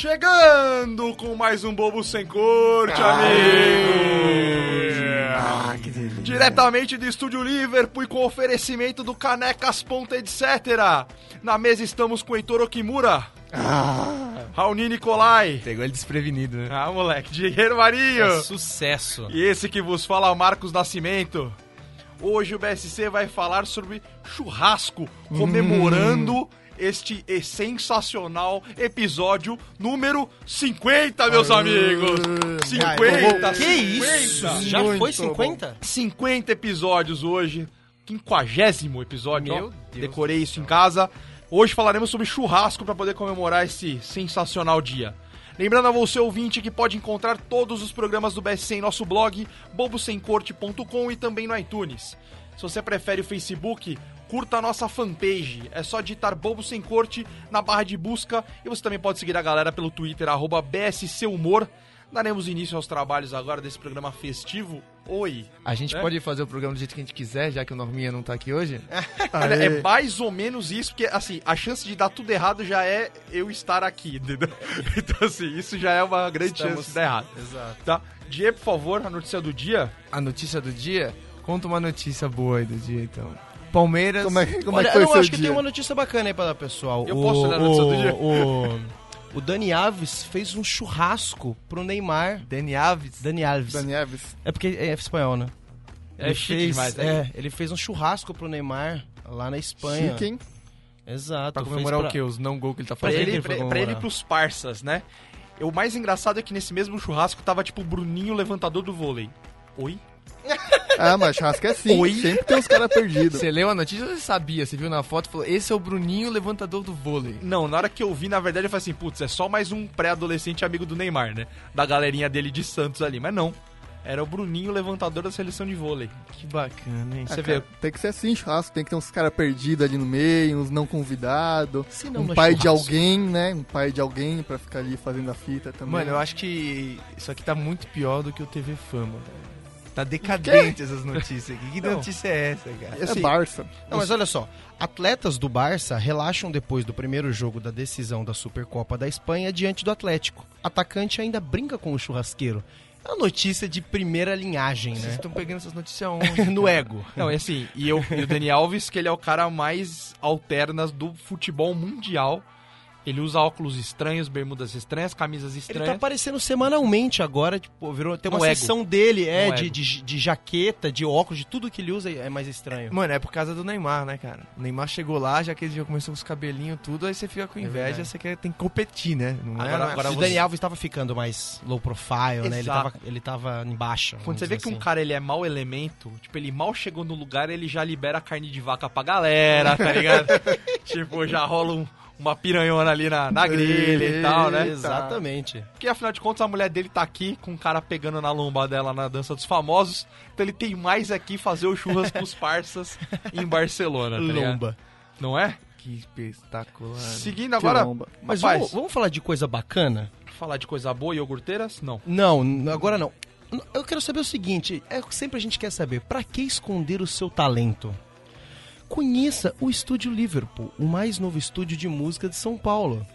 Chegando com mais um Bobo Sem Corte, amigos! Ah, que delícia. Diretamente do Estúdio Liverpool e com oferecimento do Canecas Ponta Etc. Na mesa estamos com Heitor Okimura, Ah, Raoni Nicolai, Pegou ele desprevenido, né? ah moleque, Dinheiro Marinho É sucesso. e esse que vos fala Marcos Nascimento. Hoje o BSC vai falar sobre churrasco, comemorando este sensacional episódio número 50, meus amigos! 50! Que isso? 50. Já Muito foi 50? 50 episódios hoje, quinquagésimo episódio, Meu ó. Deus decorei isso em casa. Hoje falaremos sobre churrasco para poder comemorar esse sensacional dia. Lembrando a você ouvinte que pode encontrar todos os programas do BSC em nosso blog bobosemcorte.com e também no iTunes. Se você prefere o Facebook, curta a nossa fanpage. É só digitar Bobo Sem Corte na barra de busca e você também pode seguir a galera pelo Twitter, arroba BSC Humor. Daremos início aos trabalhos agora desse programa festivo. Oi! A gente É? pode fazer o programa do jeito que a gente quiser, já que o Norminha não tá aqui hoje? Olha, Aê. é mais ou menos isso, porque assim, a chance de dar tudo errado já é eu estar aqui, entendeu? Então, assim, isso já é uma grande Estamos- chance de dar errado. Exato. Tá? Diego, por favor, a notícia do dia. A notícia do dia? Conta uma notícia boa aí do dia, então. Palmeiras... como é, que- como Olha, é que foi eu o acho que dia? tem uma notícia bacana aí pra dar, pessoal. Eu o, posso ler a notícia o, do dia? O, o Dani Alves fez um churrasco pro Neymar. Dani Alves. Dani Alves. Dani Alves. É porque é espanhol, né? É Ele chique fez, demais, né? É, ele fez um churrasco pro Neymar lá na Espanha. Chique, hein? Exato. Pra comemorar pra- o quê? Os não gol que ele tá Pra fazendo? ele, ele pra, pra ele e pros parças, né? E O mais engraçado é que nesse mesmo churrasco tava tipo o Bruninho, levantador do vôlei. Oi? Ah, mas churrasco é assim. Oi? Sempre tem uns caras perdidos. Você leu a notícia ou você sabia? Você viu na foto e falou, esse é o Bruninho, levantador do vôlei. Não, na hora que eu vi, na verdade, eu falei assim, putz, é só mais um pré-adolescente amigo do Neymar, né? Da galerinha dele de Santos ali. Mas não. Era o Bruninho, levantador da seleção de vôlei. Que bacana, hein? Ah, Você cara, vê. Tem que ser assim, churrasco. Tem que ter uns caras perdidos ali no meio, uns não convidados. Se não, Um é pai de churrasco. alguém, né? Um pai de alguém pra ficar ali fazendo a fita também. Mano, eu acho que isso aqui tá muito pior do que o TV Fama, velho. Tá decadente essas notícias aqui. Que Não. notícia é essa, cara? É assim, Barça. Não, mas olha só. Atletas do Barça relaxam depois do primeiro jogo da decisão da Supercopa da Espanha diante do Atlético. Atacante ainda brinca com o churrasqueiro. É uma notícia de primeira linhagem, Vocês né? estão pegando essas notícias onde? no ego. Não, é assim, e, eu, e o Dani Alves, que ele é o cara mais alternas do futebol mundial. Ele usa óculos estranhos, bermudas estranhas, camisas Ele estranhas. tá aparecendo semanalmente agora, tipo, virou, tem uma No ego. seção dele, é, No de, ego. de, de jaqueta, de óculos, de tudo que ele usa é mais estranho. Mano, é por causa do Neymar, né, cara? O Neymar chegou lá, já que ele já começou com os cabelinhos tudo, aí você fica com inveja, verdade. você quer, tem que competir, né? Não é, Agora- não é agora o você- Dani Alves estava ficando mais low profile, né? Ele Exato. tava, ele tava em baixa. Quando você vê dizer que um assim. cara ele é mau elemento, tipo, ele mal chegou no lugar, ele já libera carne de vaca pra galera, tá ligado? tipo, já rola um- uma piranhona ali na, na grelha e tal, né? Exatamente. Porque afinal de contas a mulher dele tá aqui com o cara pegando na lomba dela na dança dos famosos. Então ele tem mais aqui fazer o churras pros parças em Barcelona, tá? Lomba. Não é? Que espetacular. Seguindo agora, lomba. Mas rapaz, vamos, vamos falar de coisa bacana? falar de coisa boa e iogurteiras? Não. Não, agora não. Eu quero saber o seguinte, é sempre a gente quer saber, pra que esconder o seu talento? Conheça o Estúdio Liverpool, o mais novo estúdio de música de São Paulo.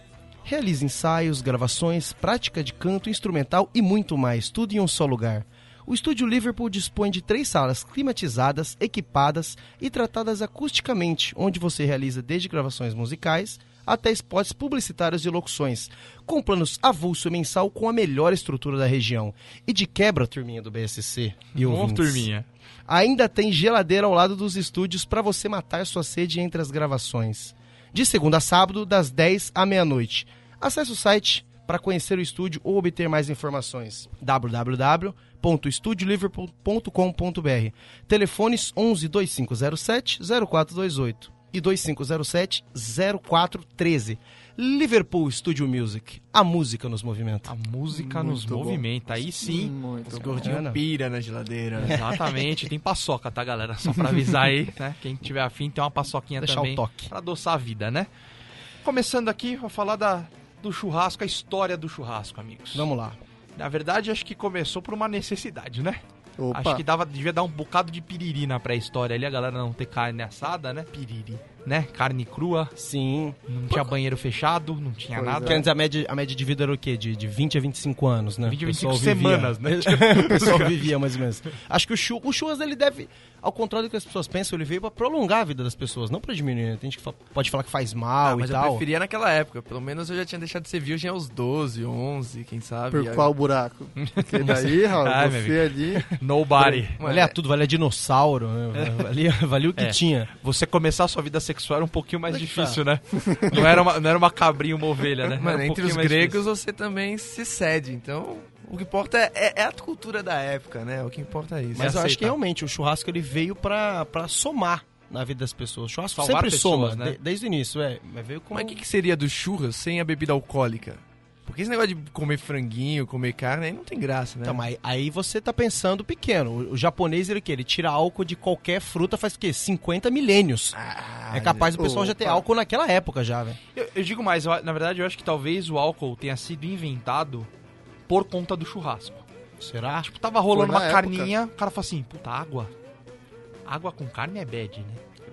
Realize ensaios, gravações, prática de canto instrumental e muito mais, tudo em um só lugar. O Estúdio Liverpool dispõe de três salas climatizadas, equipadas e tratadas acusticamente, onde você realiza desde gravações musicais até spots publicitários e locuções, com planos avulso mensal com a melhor estrutura da região. E de quebra, turminha do BSC e ouvintes. turminha. Ainda tem geladeira ao lado dos estúdios para você matar sua sede entre as gravações. De segunda a sábado, das 10 à meia-noite. Acesse o site para conhecer o estúdio ou obter mais informações. www.estudioliverpool.com.br Telefones 11 2507 0428 e 2507 0413. Liverpool Studio Music. A música nos movimenta. A música Muito nos bom. movimenta. Aí sim. Muito Os bom. gordinhos pira na geladeira. Exatamente, tem paçoca, tá, galera? Só pra avisar aí, né? Quem tiver afim tem uma paçoquinha Deixar também. o toque. Pra adoçar a vida, né? Começando aqui, vou falar da, do churrasco, a história do churrasco, amigos. Vamos lá. Na verdade, acho que começou por uma necessidade, né? Opa. Acho que dava, devia dar um bocado de piriri na pré-história ali, a galera não ter carne assada, né? Piriri. Né? Carne crua, Sim. não tinha banheiro fechado, não tinha Pois nada. Porque antes a média, a média de vida era o quê? De, de 20 a 25 anos, né? 20 a O pessoal 25 vivia. semanas, né? o pessoal vivia mais ou menos. Acho que o, chu, o churras ele deve, ao contrário do que as pessoas pensam, ele veio pra prolongar a vida das pessoas, não pra diminuir. né? Tem gente que fa- pode falar que faz mal Ah, mas e eu tal. preferia naquela época. Pelo menos eu já tinha deixado de ser virgem aos 12, 11, quem sabe. Por E aí- qual buraco? Porque daí, Raul, Ai, meu você ali. Nobody. Valia é- tudo, valia dinossauro, né? valia, valia o que É. tinha. Você começar a sua vida sexual era um pouquinho mais Onde que difícil, né? Não era, uma, não era uma cabrinha, uma ovelha, né? Mano, um entre os gregos difícil. você também se cede. Então, o que importa é, é- é a cultura da época, né? O que importa é isso. Mas eu acho que realmente o churrasco ele veio pra, pra somar na vida das pessoas. O churrasco Salvar sempre pessoas, soma, né? de- desde o início, é. Mas veio com Mas o que, que seria do churras sem a bebida alcoólica? Porque esse negócio de comer franguinho, comer carne, aí não tem graça, né? Então, mas aí você tá pensando pequeno. O, o japonês, ele o quê? Ele tira álcool de qualquer fruta faz o quê? 50 milênios. Ah, é capaz do pessoal já ter opa. álcool naquela época já, velho. Eu, eu digo mais, eu- na verdade eu acho que talvez o álcool tenha sido inventado por conta do churrasco. Será? Tipo, tava rolando uma na carninha, o cara falou assim, puta, água. Água com carne é bad, né?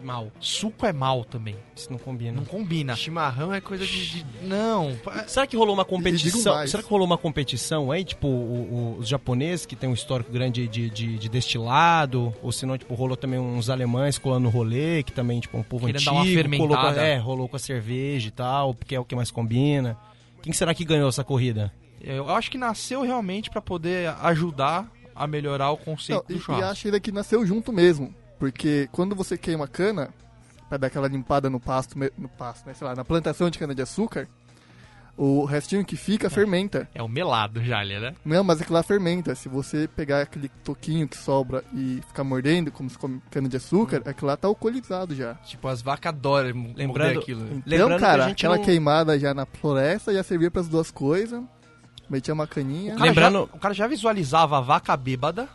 Mal. Suco é mal também. Isso não combina. Não combina. Chimarrão é coisa de. de- Não. Será que rolou uma competição? Será que rolou uma competição aí, tipo, o- o- os japoneses que tem um histórico grande de, de, de destilado, ou se não, tipo, rolou também uns alemães colando rolê, que também, tipo, um povo Querendo antigo, dar uma colou com, a- fermentada. é, rolou com a cerveja e tal, porque é o que mais combina. Quem será que ganhou essa corrida? Eu acho que nasceu realmente pra poder ajudar a melhorar o conceito Não, do e, e churrasco. acho ainda que nasceu junto mesmo. Porque quando você queima cana, pra dar aquela limpada no pasto, no pasto, né? Sei lá, na plantação de cana-de-açúcar, o restinho que fica fermenta. É o melado já, ali, né? Não, mas aquilo lá fermenta. Se você pegar aquele toquinho que sobra e ficar mordendo, como se come cana-de-açúcar, aquilo lá tá alcoolizado já. Tipo, as vacas adoram Lembrando- aquilo. né? Então, Lembrando que a cara, gente aquela não- queimada já na floresta já servia pras duas coisas. Metia uma caninha. O cara, Lembrando- já, o cara já visualizava a vaca bêbada,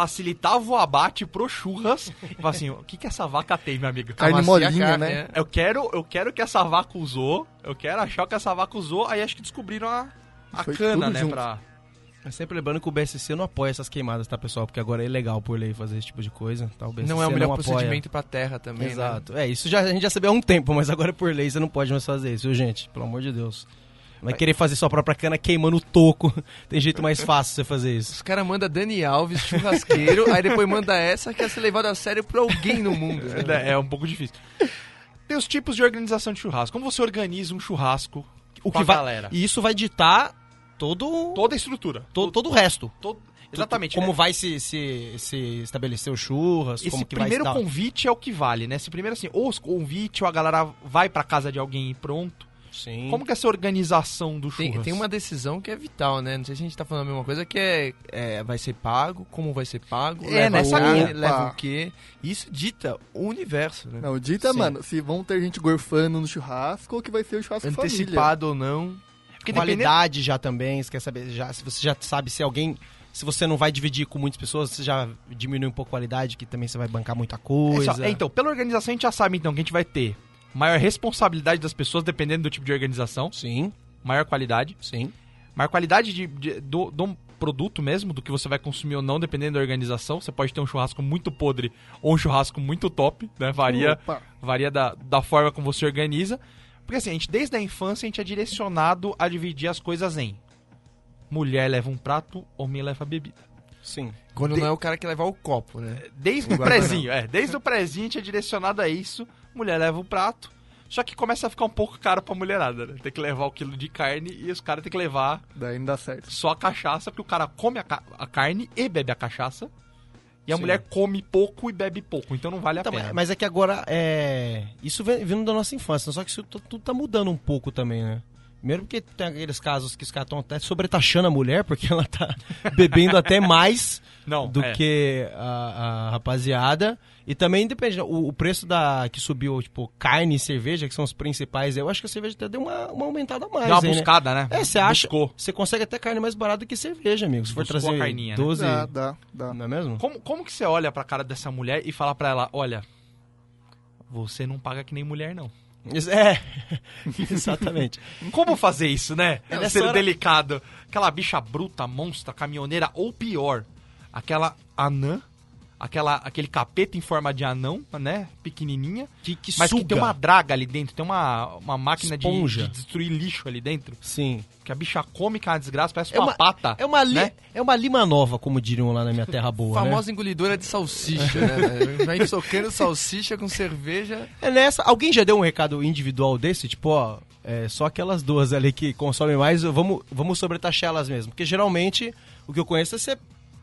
facilitava o abate pro churras e falava assim, o que que essa vaca tem, meu amigo? Carne Amacia a molinha, carne, né? é. Eu quero, eu quero que essa vaca usou, eu quero achar que essa vaca usou, aí acho que descobriram a, a Foi cana, né, junto. pra... Mas sempre lembrando que o BSC não apoia essas queimadas, tá, pessoal? Porque agora é ilegal por lei fazer esse tipo de coisa, tá? O BSC Não é o melhor apoia. procedimento pra terra também, né? Exato. É, isso já, a gente já sabia há um tempo, mas agora por lei você não pode mais fazer isso, viu, gente? Pelo amor de Deus. Vai querer fazer sua própria cana queimando o toco. Tem jeito mais fácil de você fazer isso. Os caras mandam Dani Alves, churrasqueiro, aí depois manda essa que é ser levado a sério por alguém no mundo. né? É, é um pouco difícil. Tem os tipos de organização de churrasco. Como você organiza um churrasco O que vai, galera? E isso vai ditar todo, Toda a estrutura. todo, todo o resto. Todo- Exatamente. Como né? vai se, se, se estabelecer o churras, Esse como que primeiro vai se dar... convite é o que vale, né? Se primeiro assim, ou os convite, ou a galera vai pra casa de alguém e pronto. Sim. Como que é essa organização do churras? Tem, tem uma decisão que é vital, né? Não sei se a gente tá falando a mesma coisa, que é, é, vai ser pago, como vai ser pago, É, leva nessa o carne, linha. leva o quê. Isso dita o universo, né? Não, dita, Sim. mano, se vão ter gente gorfando no churrasco ou que vai ser o churrasco família. Antecipado ou não. Porque dependendo- Qualidade já também, você quer saber, já, se você já sabe se alguém... Se você não vai dividir com muitas pessoas, você já diminui um pouco a qualidade, que também você vai bancar muita É coisa. só- é, então, pela organização a gente já sabe então que a gente vai ter maior responsabilidade das pessoas, dependendo do tipo de organização, Sim, maior qualidade, sim. maior qualidade de, de- do, do produto mesmo, do que você vai consumir ou não, dependendo da organização. Você pode ter um churrasco muito podre ou um churrasco muito top, né? Varia, Opa. varia da, da forma como você organiza. Porque assim, a gente, desde a infância, a gente é direcionado a dividir as coisas em mulher leva um prato, homem leva bebida. Sim. Quando não é o cara que leva o copo, né? Desde o prezinho, é. Desde o prezinho a gente é direcionado a isso. Mulher leva o prato. Só que começa a ficar um pouco caro pra mulherada, né? Tem que levar o quilo de carne e os caras têm que levar Daí não dá certo. só a cachaça, porque o cara come a, ca- a carne e bebe a cachaça. E a Sim. mulher come pouco e bebe pouco, então não vale a Então, pena. mas- é que agora é. Isso vem- vindo da nossa infância, só que isso tu- tudo tá mudando um pouco também, né? Primeiro porque tem aqueles casos que os caras estão até sobretaxando a mulher, porque ela tá bebendo até mais Não, do é. que a, a rapaziada. E também depende, o, o preço da que subiu, tipo, carne e cerveja, que são os principais, eu acho que a cerveja até deu uma, uma aumentada a mais. Dá uma hein, né? buscada, né? É, você acha. Você consegue até carne mais barata do que cerveja, amigo. Se for Buscou trazer a carninha, né? 12. Dá, dá, dá. Não é mesmo? Como, como que você olha pra cara dessa mulher e fala pra ela, olha, você não paga que nem mulher, não. É, exatamente. Como fazer isso, né? É, Ser hora- delicado. Aquela bicha bruta, monstra, caminhoneira, ou pior, aquela anã aquela, aquele capeta em forma de anão, né? Pequenininha. Que, que Mas suga. que tem uma draga ali dentro, tem uma, uma máquina de, de destruir lixo ali dentro. Sim. Que a bicha come, que é uma desgraça, parece É uma, uma, pata. é, uma li- né? é uma lima nova, como diriam lá na minha terra boa, né? Famosa engolidora de salsicha, né? velho? Vai socando salsicha com cerveja. É nessa. Alguém já deu um recado individual desse? Tipo, ó, é, só aquelas duas ali que consomem mais, vamos, vamos sobretaxar elas mesmo. Porque geralmente o que eu conheço é você,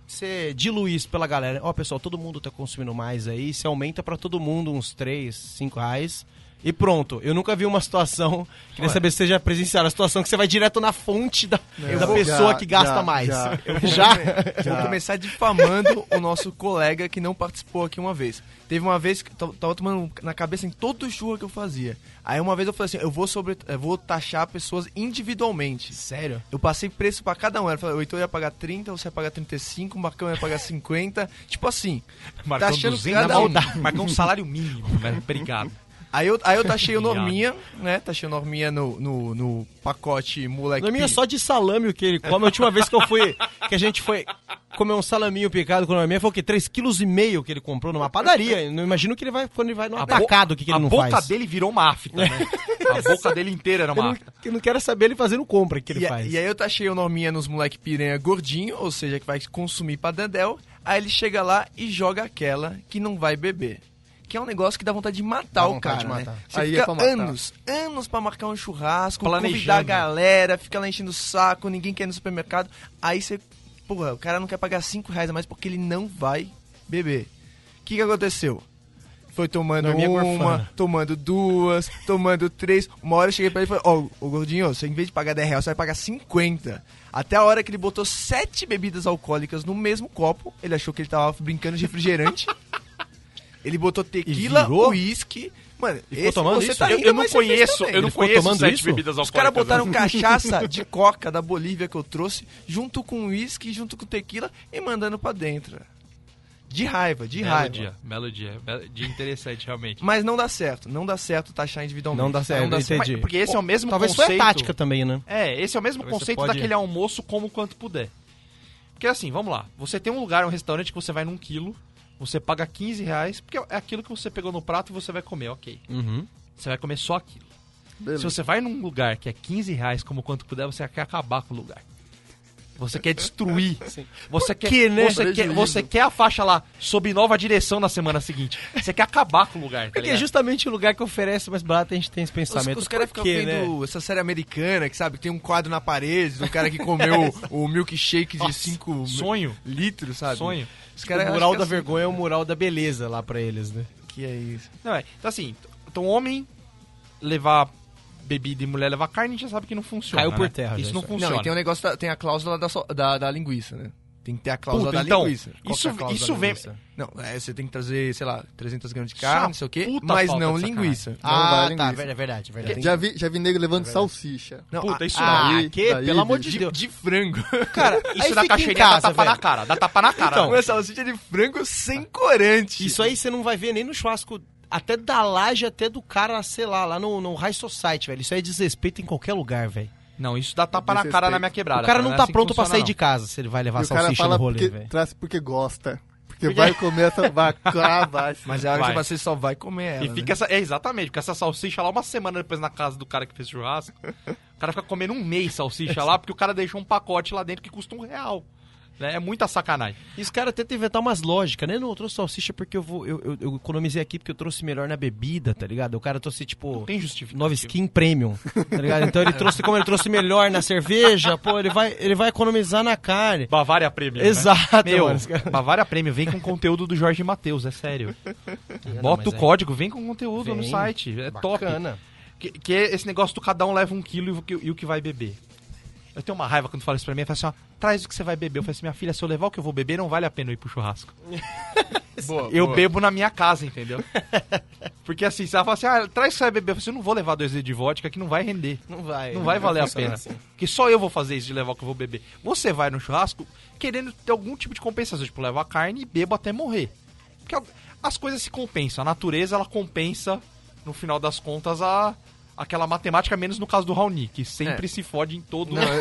você diluir isso pela galera. Ó, pessoal, todo mundo tá consumindo mais aí, você aumenta pra todo mundo uns 3, 5 reais. E pronto, eu nunca vi uma situação. Queria saber se você já presenciaram a situação que você vai direto na fonte da, da vou- pessoa já, que gasta já, mais. já. Eu já? Vou começar difamando o nosso colega que não participou aqui uma vez. Teve uma vez que eu tava tomando na cabeça em todo o churro que eu fazia. Aí uma vez eu falei assim, eu vou sobre, eu vou taxar pessoas individualmente. Sério? Eu passei preço pra cada um. Eu falei, o Heitor ia pagar 30, você ia pagar 35, o Marcão ia pagar 50. tipo assim. Marcão tá achando 200, cada um. Marcão um salário mínimo? Obrigado. Aí eu, aí eu taxei o Obrigado. Norminha, né? Taxei o Norminha no, no, no pacote moleque. É pi- só de salame o que ele come. A última vez que eu fui, que a gente foi comer um salaminho picado com a minha, foi o quê? 3,5 kg que ele comprou numa padaria. Eu Não imagino que ele vai, quando ele vai no atacado, o que, que a ele não boca faz. dele virou uma afta, né? A boca dele inteira era uma afta. eu não quero saber ele fazendo compra que ele E, a- faz. e aí eu taxei o Norminha nos moleque piranha gordinho, ou seja, que vai consumir pra Dandel. Aí ele chega lá e joga aquela que não vai beber. Que é um negócio que dá vontade de matar Dá o cara, de né? matar. Você Aí é fica matar. anos, anos pra marcar um churrasco, Planejando. convidar a galera, fica lá enchendo o saco, ninguém quer ir no supermercado. Aí você, porra, o cara não quer pagar 5 reais a mais porque ele não vai beber. O que que aconteceu? Foi tomando uma, gorfana. tomando duas, tomando três. Uma hora eu cheguei pra ele e falei, ó, ô gordinho, você em vez de pagar 10 reais, você vai pagar 50. Até a hora que ele botou sete bebidas alcoólicas no mesmo copo, ele achou que ele tava brincando de refrigerante. ele botou tequila, uísque. Mano, E ficou esse tomando você isso? tá Eu, rindo, eu não conheço, eu não conheço tomando sete isso? bebidas Os caras alcoólicas. botaram cachaça de coca da Bolívia que eu trouxe, junto com uísque, junto com tequila e mandando pra dentro. De raiva, de Belo raiva. dia, belo dia. Belo dia interessante, realmente. Mas não dá certo, não dá certo taxar individualmente. Não dá certo, Não dá entendi. Mas- porque esse é o mesmo Talvez conceito... foi a tática também, né? É, esse é o mesmo Talvez conceito pode- daquele almoço como quanto puder. Porque assim, vamos lá. Você tem um lugar, um restaurante que você vai num quilo, você paga 15 reais, porque é aquilo que você pegou no prato e você vai comer, ok. Uhum. Você vai comer só aquilo. Beleza. Se você vai num lugar que é 15 reais como quanto puder, você quer acabar com o lugar. Você quer destruir. Você quer, quê, né? você, quer, você quer a faixa lá sob nova direção na semana seguinte. Você quer acabar com o lugar, tá Porque é justamente o lugar que oferece mais barato a gente tem esse Os, pensamento. os caras Por ficam vendo né? essa série americana, que sabe, tem um quadro na parede do cara que comeu o, o milkshake de Nossa, 5 sonho. litros, sabe? Sonho. Os O caras mural da que vergonha é o mural da beleza lá pra eles, né? Que é isso. Não, é. Então assim, então homem levar bebida e mulher levar carne, a gente já sabe que não funciona. Caiu por né? terra Isso não isso funciona. Não, e tem um negócio, da- tem a cláusula da, so- da, da linguiça, né? Tem que ter a cláusula Puta, da então, linguiça. Qual isso- é isso da vem-? Não, é, você tem que trazer, sei lá, 300 gramas de é carne, não sei o quê, mas não linguiça. Não vai Ah, linguiça. tá, verdade, verdade, verdade. Já vi, já vi nego levando salsicha. Não, Puta, isso Ah, Daí- que? daí, Pelo amor de de, Deus. de frango. Cara, Isso da caixeirinha dá tapa na velho. cara. Dá tapa na cara. Então, uma salsicha de frango sem corante. Isso aí você não vai ver nem no churrasco, até da laje, até do cara, sei lá, lá no, no High Society, velho. Isso aí é desrespeito em qualquer lugar, velho. Não, isso dá tapa na cara na minha quebrada. O cara não é tá assim pronto pra funciona, sair não. de casa se ele vai levar E o cara salsicha fala no rolê, porque, velho. traz porque gosta. Porque vai comer essa vaca abaixo. Mas é a hora que você só vai comer ela. E né? fica essa. É, exatamente, porque essa salsicha lá uma semana depois na casa do cara que fez churrasco. O cara fica comendo um mês salsicha lá, porque o cara deixou um pacote lá dentro que custa um real. Né? É muita sacanagem. E os caras tentam inventar umas lógicas, né? Não, eu trouxe salsicha porque eu vou. Eu, eu, eu economizei aqui porque eu trouxe melhor na bebida, tá ligado? O cara trouxe, tipo. Não tem justificativa. Nova skin premium, tá ligado? Então ele trouxe, como ele trouxe melhor na cerveja, pô, ele vai, ele vai economizar na carne. Bavária Premium. né? Exato, Meu, mano. Os caras- Bavária Premium vem com conteúdo do Jorge Matheus, é sério. Não, Bota o é código, vem com conteúdo no Vem. site. É top. Bacana. Que, que é esse negócio do cada um leva um quilo e o que, e o que vai beber. Eu tenho uma raiva quando fala isso pra mim. Eu falo assim, ó, traz o que você vai beber. Eu falo assim, minha filha, se eu levar o que eu vou beber, não vale a pena eu ir pro churrasco. Boa, Eu boa. bebo na minha casa, entendeu? Porque assim, se ela fala assim, ah, traz o que você vai beber. Eu falo assim, eu não vou levar dois litros de vodka que não vai render. Não vai. Não vai valer a pena. assim. Porque só eu vou fazer isso de levar o que eu vou beber. Você vai no churrasco querendo ter algum tipo de compensação, tipo, levar carne e bebo até morrer. Porque as coisas se compensam. A natureza, ela compensa, no final das contas, a aquela matemática, menos no caso do Raoni, que sempre É. se fode em todo, Não,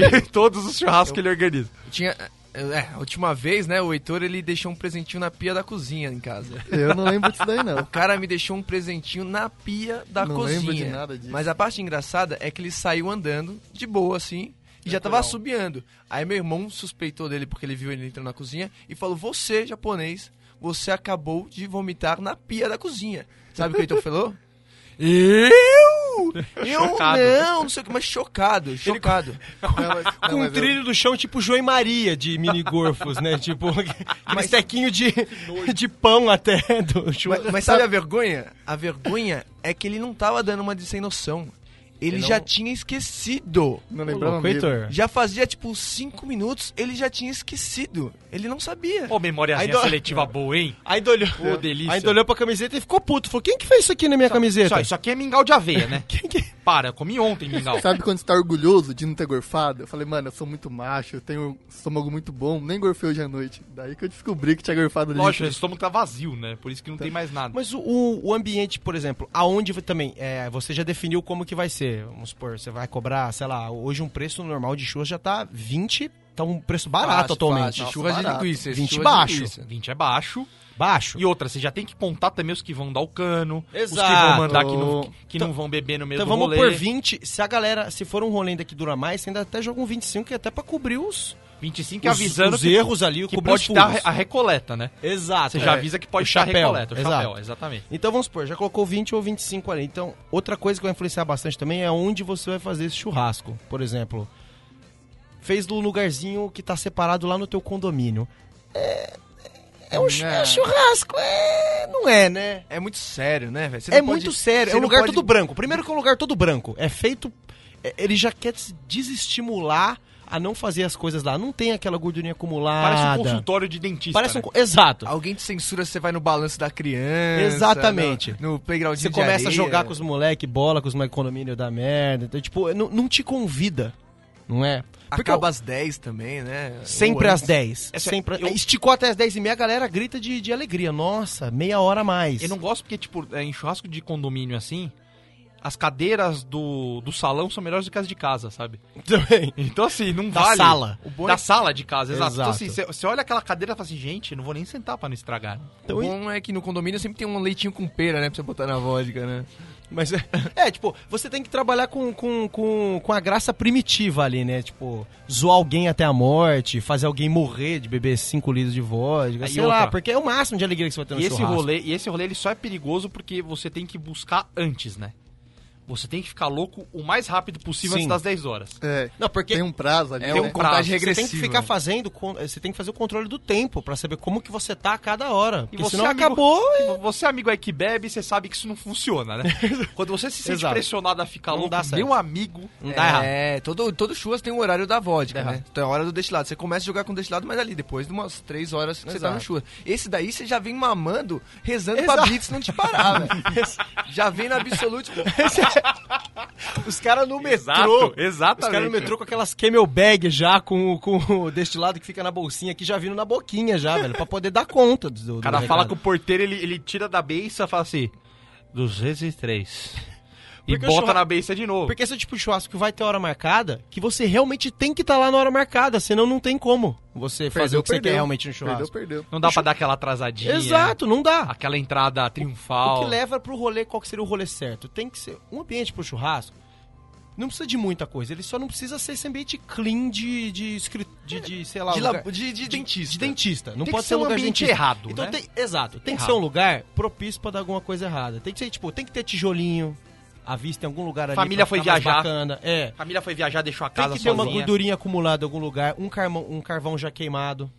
eu em todos os churrascos que ele organiza. Tinha, É, a última vez, né, o Heitor, ele deixou um presentinho na pia da cozinha em casa. Eu não lembro disso daí, não. O cara me deixou um presentinho na pia da Não cozinha. lembro de nada disso. Mas a parte engraçada é que ele saiu andando, de boa, assim, e já tava assobiando. Aí meu irmão suspeitou dele porque ele viu ele entrando na cozinha e falou: Você, japonês, você acabou de vomitar na pia da cozinha. Sabe o que o Heitor falou? Eu? Eu Chocado. não, não sei o que, mas chocado, chocado. Não, mas- não, Com um mas eu- trilho do chão tipo João e Maria de minigorfos, né? Tipo, aquele tequinho de, de pão até do. Mas, mas sabe a vergonha? A vergonha é que ele não tava dando uma de sem noção. Ele Ele já não- tinha esquecido. Não lembrava mesmo. Heitor. Já fazia tipo 5 minutos, ele já tinha esquecido. Ele não sabia. Ô, memóriazinha Aí do- seletiva boa, hein? Ainda olhou, Ô, delícia. ainda olhou pra camiseta e ficou puto. Falou, quem que fez isso aqui na minha camiseta? Só, isso aqui é mingau de aveia, né? Quem que... Para, eu comi ontem mingau. Sabe quando você tá orgulhoso de não ter gorfado? Eu falei, mano, eu sou muito macho, eu tenho um estômago muito bom, nem gorfei hoje à noite. Daí que eu descobri que tinha gorfado ali. Lógico, o estômago tá vazio, né? Por isso que não tem mais nada. Mas o- o, ambiente, por exemplo, aonde também, é, você já definiu como que vai ser. Vamos supor, você vai cobrar, sei lá, hoje um preço normal de churras já tá 20, tá um preço barato Fácil, atualmente. fácil. Churras de barato. linguiça. 20 churras de baixo. linguiça. 20 é baixo. Baixo. E outra, você já tem que contar também os que vão dar o cano. Os que Exato. vão mandar que não, que Então- não vão beber no meio Então vamos rolê. por 20. Se a galera, se for um rolê ainda que dura mais, você ainda até joga um 25, que é até pra cobrir os, 25 e os, avisando os que, erros ali, que pode dar a recoleta, né? Exato. Você já é. avisa que pode O dar a chapéu, recoleta, o chapéu, exato. exatamente. Então vamos supor, já colocou 20 ou 25 ali. Então, outra coisa que vai influenciar bastante também é onde você vai fazer esse churrasco. Por exemplo, fez no lugarzinho que tá separado lá no teu condomínio. É, é um, é um churrasco, é, não é, né? É muito sério, né, velho? É pode- muito sério, é um lugar pode- todo branco. Primeiro que é um lugar todo branco. É feito. é- Ele já quer se desestimular a não fazer as coisas lá. Não tem aquela gordurinha acumulada. Parece um consultório de dentista. Parece um. né? Exato. Alguém te censura você vai no balanço da criança. Exatamente. No, no playground Você começa a areia. jogar com os moleque, bola com os condomínio da merda. Então, tipo, não, não te convida. Não é? Porque Acaba às 10 também, né? Sempre às antes. 10. Essa- sempre, eu- Esticou até às 10 e meia, a galera grita de, de alegria. Nossa, meia hora a mais. Eu não gosto porque, tipo, é, em churrasco de condomínio assim, as cadeiras do, do salão são melhores do que as de casa, sabe? Também. Então, assim, não Da vale. sala. O bom da sala de casa, exato. Então, Exato. assim, você- olha aquela cadeira e fala assim, gente, eu não vou nem sentar pra não estragar. Então, o bom é que no condomínio sempre tem um leitinho com pera, né? Pra você botar na vodka, né? Mas é, é, tipo, você tem que trabalhar com, com, com, com a graça primitiva ali, né? Tipo, zoar alguém até a morte, fazer alguém morrer de beber 5 litros de vodka, Aí sei outra. lá, porque é o máximo de alegria que você vai ter no E esse, churrasco. rolê, e esse rolê ele só é perigoso porque você tem que buscar antes, né? Você tem que ficar louco o mais rápido possível Sim. antes das 10 horas. É, Não, porque tem um prazo ali. É né? um contagem você tem que ficar fazendo, con- você tem que fazer o controle do tempo pra saber como que você tá a cada hora. E Porque você, senão amigo- acabou. e- Você, amigo aí que bebe, você sabe que isso não funciona, né? Quando você se sente Exato. pressionado a ficar Não louco, dá certo. meu amigo, Não dá errado. É, todo, todo churras tem o horário da vodka, né? Então é a hora do destilado. Você começa a jogar com destilado, mas ali, depois de umas 3 horas que você tá no churras. Esse daí você já vem mamando, rezando pra Exato. Blitz não te parar, velho. Já vem na absolute. Os caras no Exato, metrô. exatamente. Os caras no metrô com aquelas camel bag já, com, o- com o destilado que fica na bolsinha aqui, já vindo na boquinha já, velho. Pra poder dar conta do, do o cara fala com o porteiro, ele, ele tira da beiça e fala assim, 203. E o bota churra- na beiça de novo. Porque esse é o tipo de churrasco que vai ter hora marcada, que você realmente tem que estar lá na hora marcada, senão não tem como você fazer o que você quer realmente no churrasco. Perdeu, perdeu. Não dá pra dar aquela atrasadinha. Exato, não dá. Aquela entrada triunfal. O que leva pro rolê, qual que seria o rolê certo? Tem que ser um ambiente pro churrasco. Não precisa de muita coisa, ele só não precisa ser esse ambiente clean de, de, de, de sei lá, De, lugar- de, de dentista. de dentista. Não Tem pode que ser ser um lugar dentista. errado, Então né? tem, exato, tem que Errado. ser um lugar propício pra dar alguma coisa errada. Tem que ser, tipo, tem que ter tijolinho, a vista em algum lugar ali. Família foi viajar. Bacana. É. A família foi viajar, deixou a Tem casa que ter uma gordurinha acumulada em algum lugar, um carvão, um carvão já queimado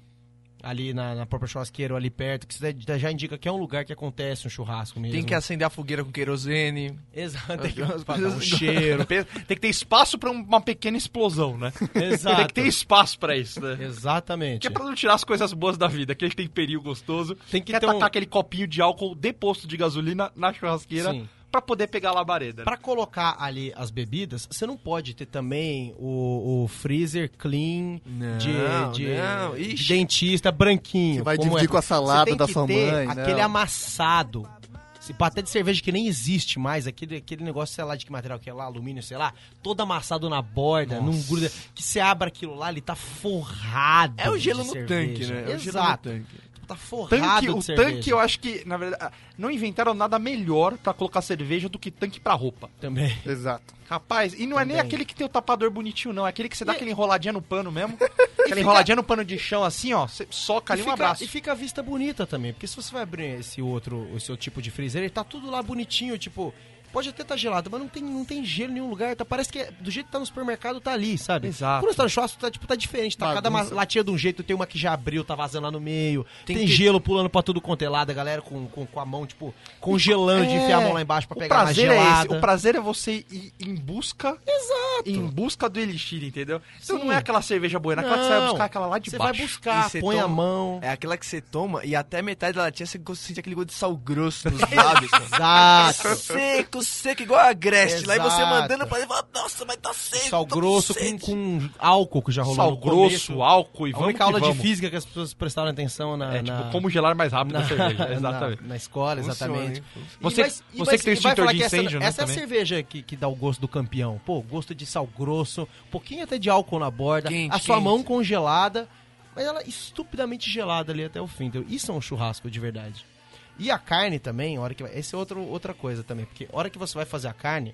ali na, na própria churrasqueira ou ali perto, que isso já- indica que é um lugar que acontece um churrasco mesmo. Tem que acender a fogueira com querosene. Exato, tem que um cheiro. Tem que ter espaço pra uma pequena explosão, né? Exato. Tem que ter espaço pra isso, né? Exatamente. Que é pra não tirar as coisas boas da vida, aquele temperinho gostoso. Tem que quer ter tacar um- aquele copinho de álcool de posto de gasolina na churrasqueira Sim. Pra poder pegar a labareda. né? Pra colocar ali as bebidas, você não pode ter também o, o freezer clean Não, de, de, não. de Ixi. dentista branquinho. Que vai como dividir é. com a salada Você tem da sua ter mãe, Aquele não. amassado. Se pá, até de cerveja que nem existe mais, aquele, aquele negócio, sei lá, de que material que é lá, alumínio, sei lá, todo amassado na borda, num gruda, que você abre aquilo lá, ele tá forrado. É o gelo de no cerveja. tanque, né? É o gelo no Exato. tanque. Tá forrado Tanque, o cerveja. tanque, eu acho que, na verdade, não inventaram nada melhor pra colocar cerveja do que tanque pra roupa. Também. Exato. Rapaz, e não é nem Também. aquele que tem o tapador bonitinho, não. É aquele que você dá E- aquela enroladinha no pano mesmo. aquela enroladinha no pano de chão, assim, ó. Você soca ali e, um fica, abraço. e fica a vista bonita também, porque se você vai abrir esse outro, o seu tipo de freezer, ele tá tudo lá bonitinho, tipo, pode até estar gelado, mas não tem, não tem gelo em nenhum lugar, tá, parece que é- do jeito que tá no supermercado tá ali, sabe? Exato. Quando você tá no churrasco, tá, tipo, tá diferente, tá cada Bagunça. latinha de um jeito, tem uma que já abriu, tá vazando lá no meio, tem, Tem que- gelo pulando pra tudo quanto é lado, a galera com, com, com a mão, tipo, congelando de É, enfiar a mão lá embaixo pra o pegar prazer é gelada. esse. O prazer é você ir em busca. Exato. Em busca do elixir, entendeu? Então Sim. não é aquela cerveja boa, é aquela que você vai buscar aquela lá de Você baixo. vai buscar, você põe a toma- mão. É aquela que você toma e até metade da latinha você sente aquele gosto de sal grosso nos lábios. Exato. seco, seco, igual a Agreste. Lá e você mandando pra ele, fala, nossa, mas tá seco. Sal tô grosso com, sede." com álcool que já rolou Sal no grosso, começo. álcool e A vamos única que aula de vamos. física que as pessoas prestaram atenção na, É, na, tipo, como gelar mais rápido na, a cerveja. na- Exatamente. na escola, Funciona, exatamente. Funciona. Você- E e você que tem extintor de que essa- incêndio, né, Essa é a cerveja que, que dá o gosto do campeão. Pô, gosto de sal grosso, um pouquinho até de álcool na borda, Quente, a sua quente. mão congelada, mas ela é estupidamente gelada ali até o fim. Então, isso é um churrasco de verdade. E a carne também, hora que vai, essa é outro, outra coisa também, porque a hora que você vai fazer a carne,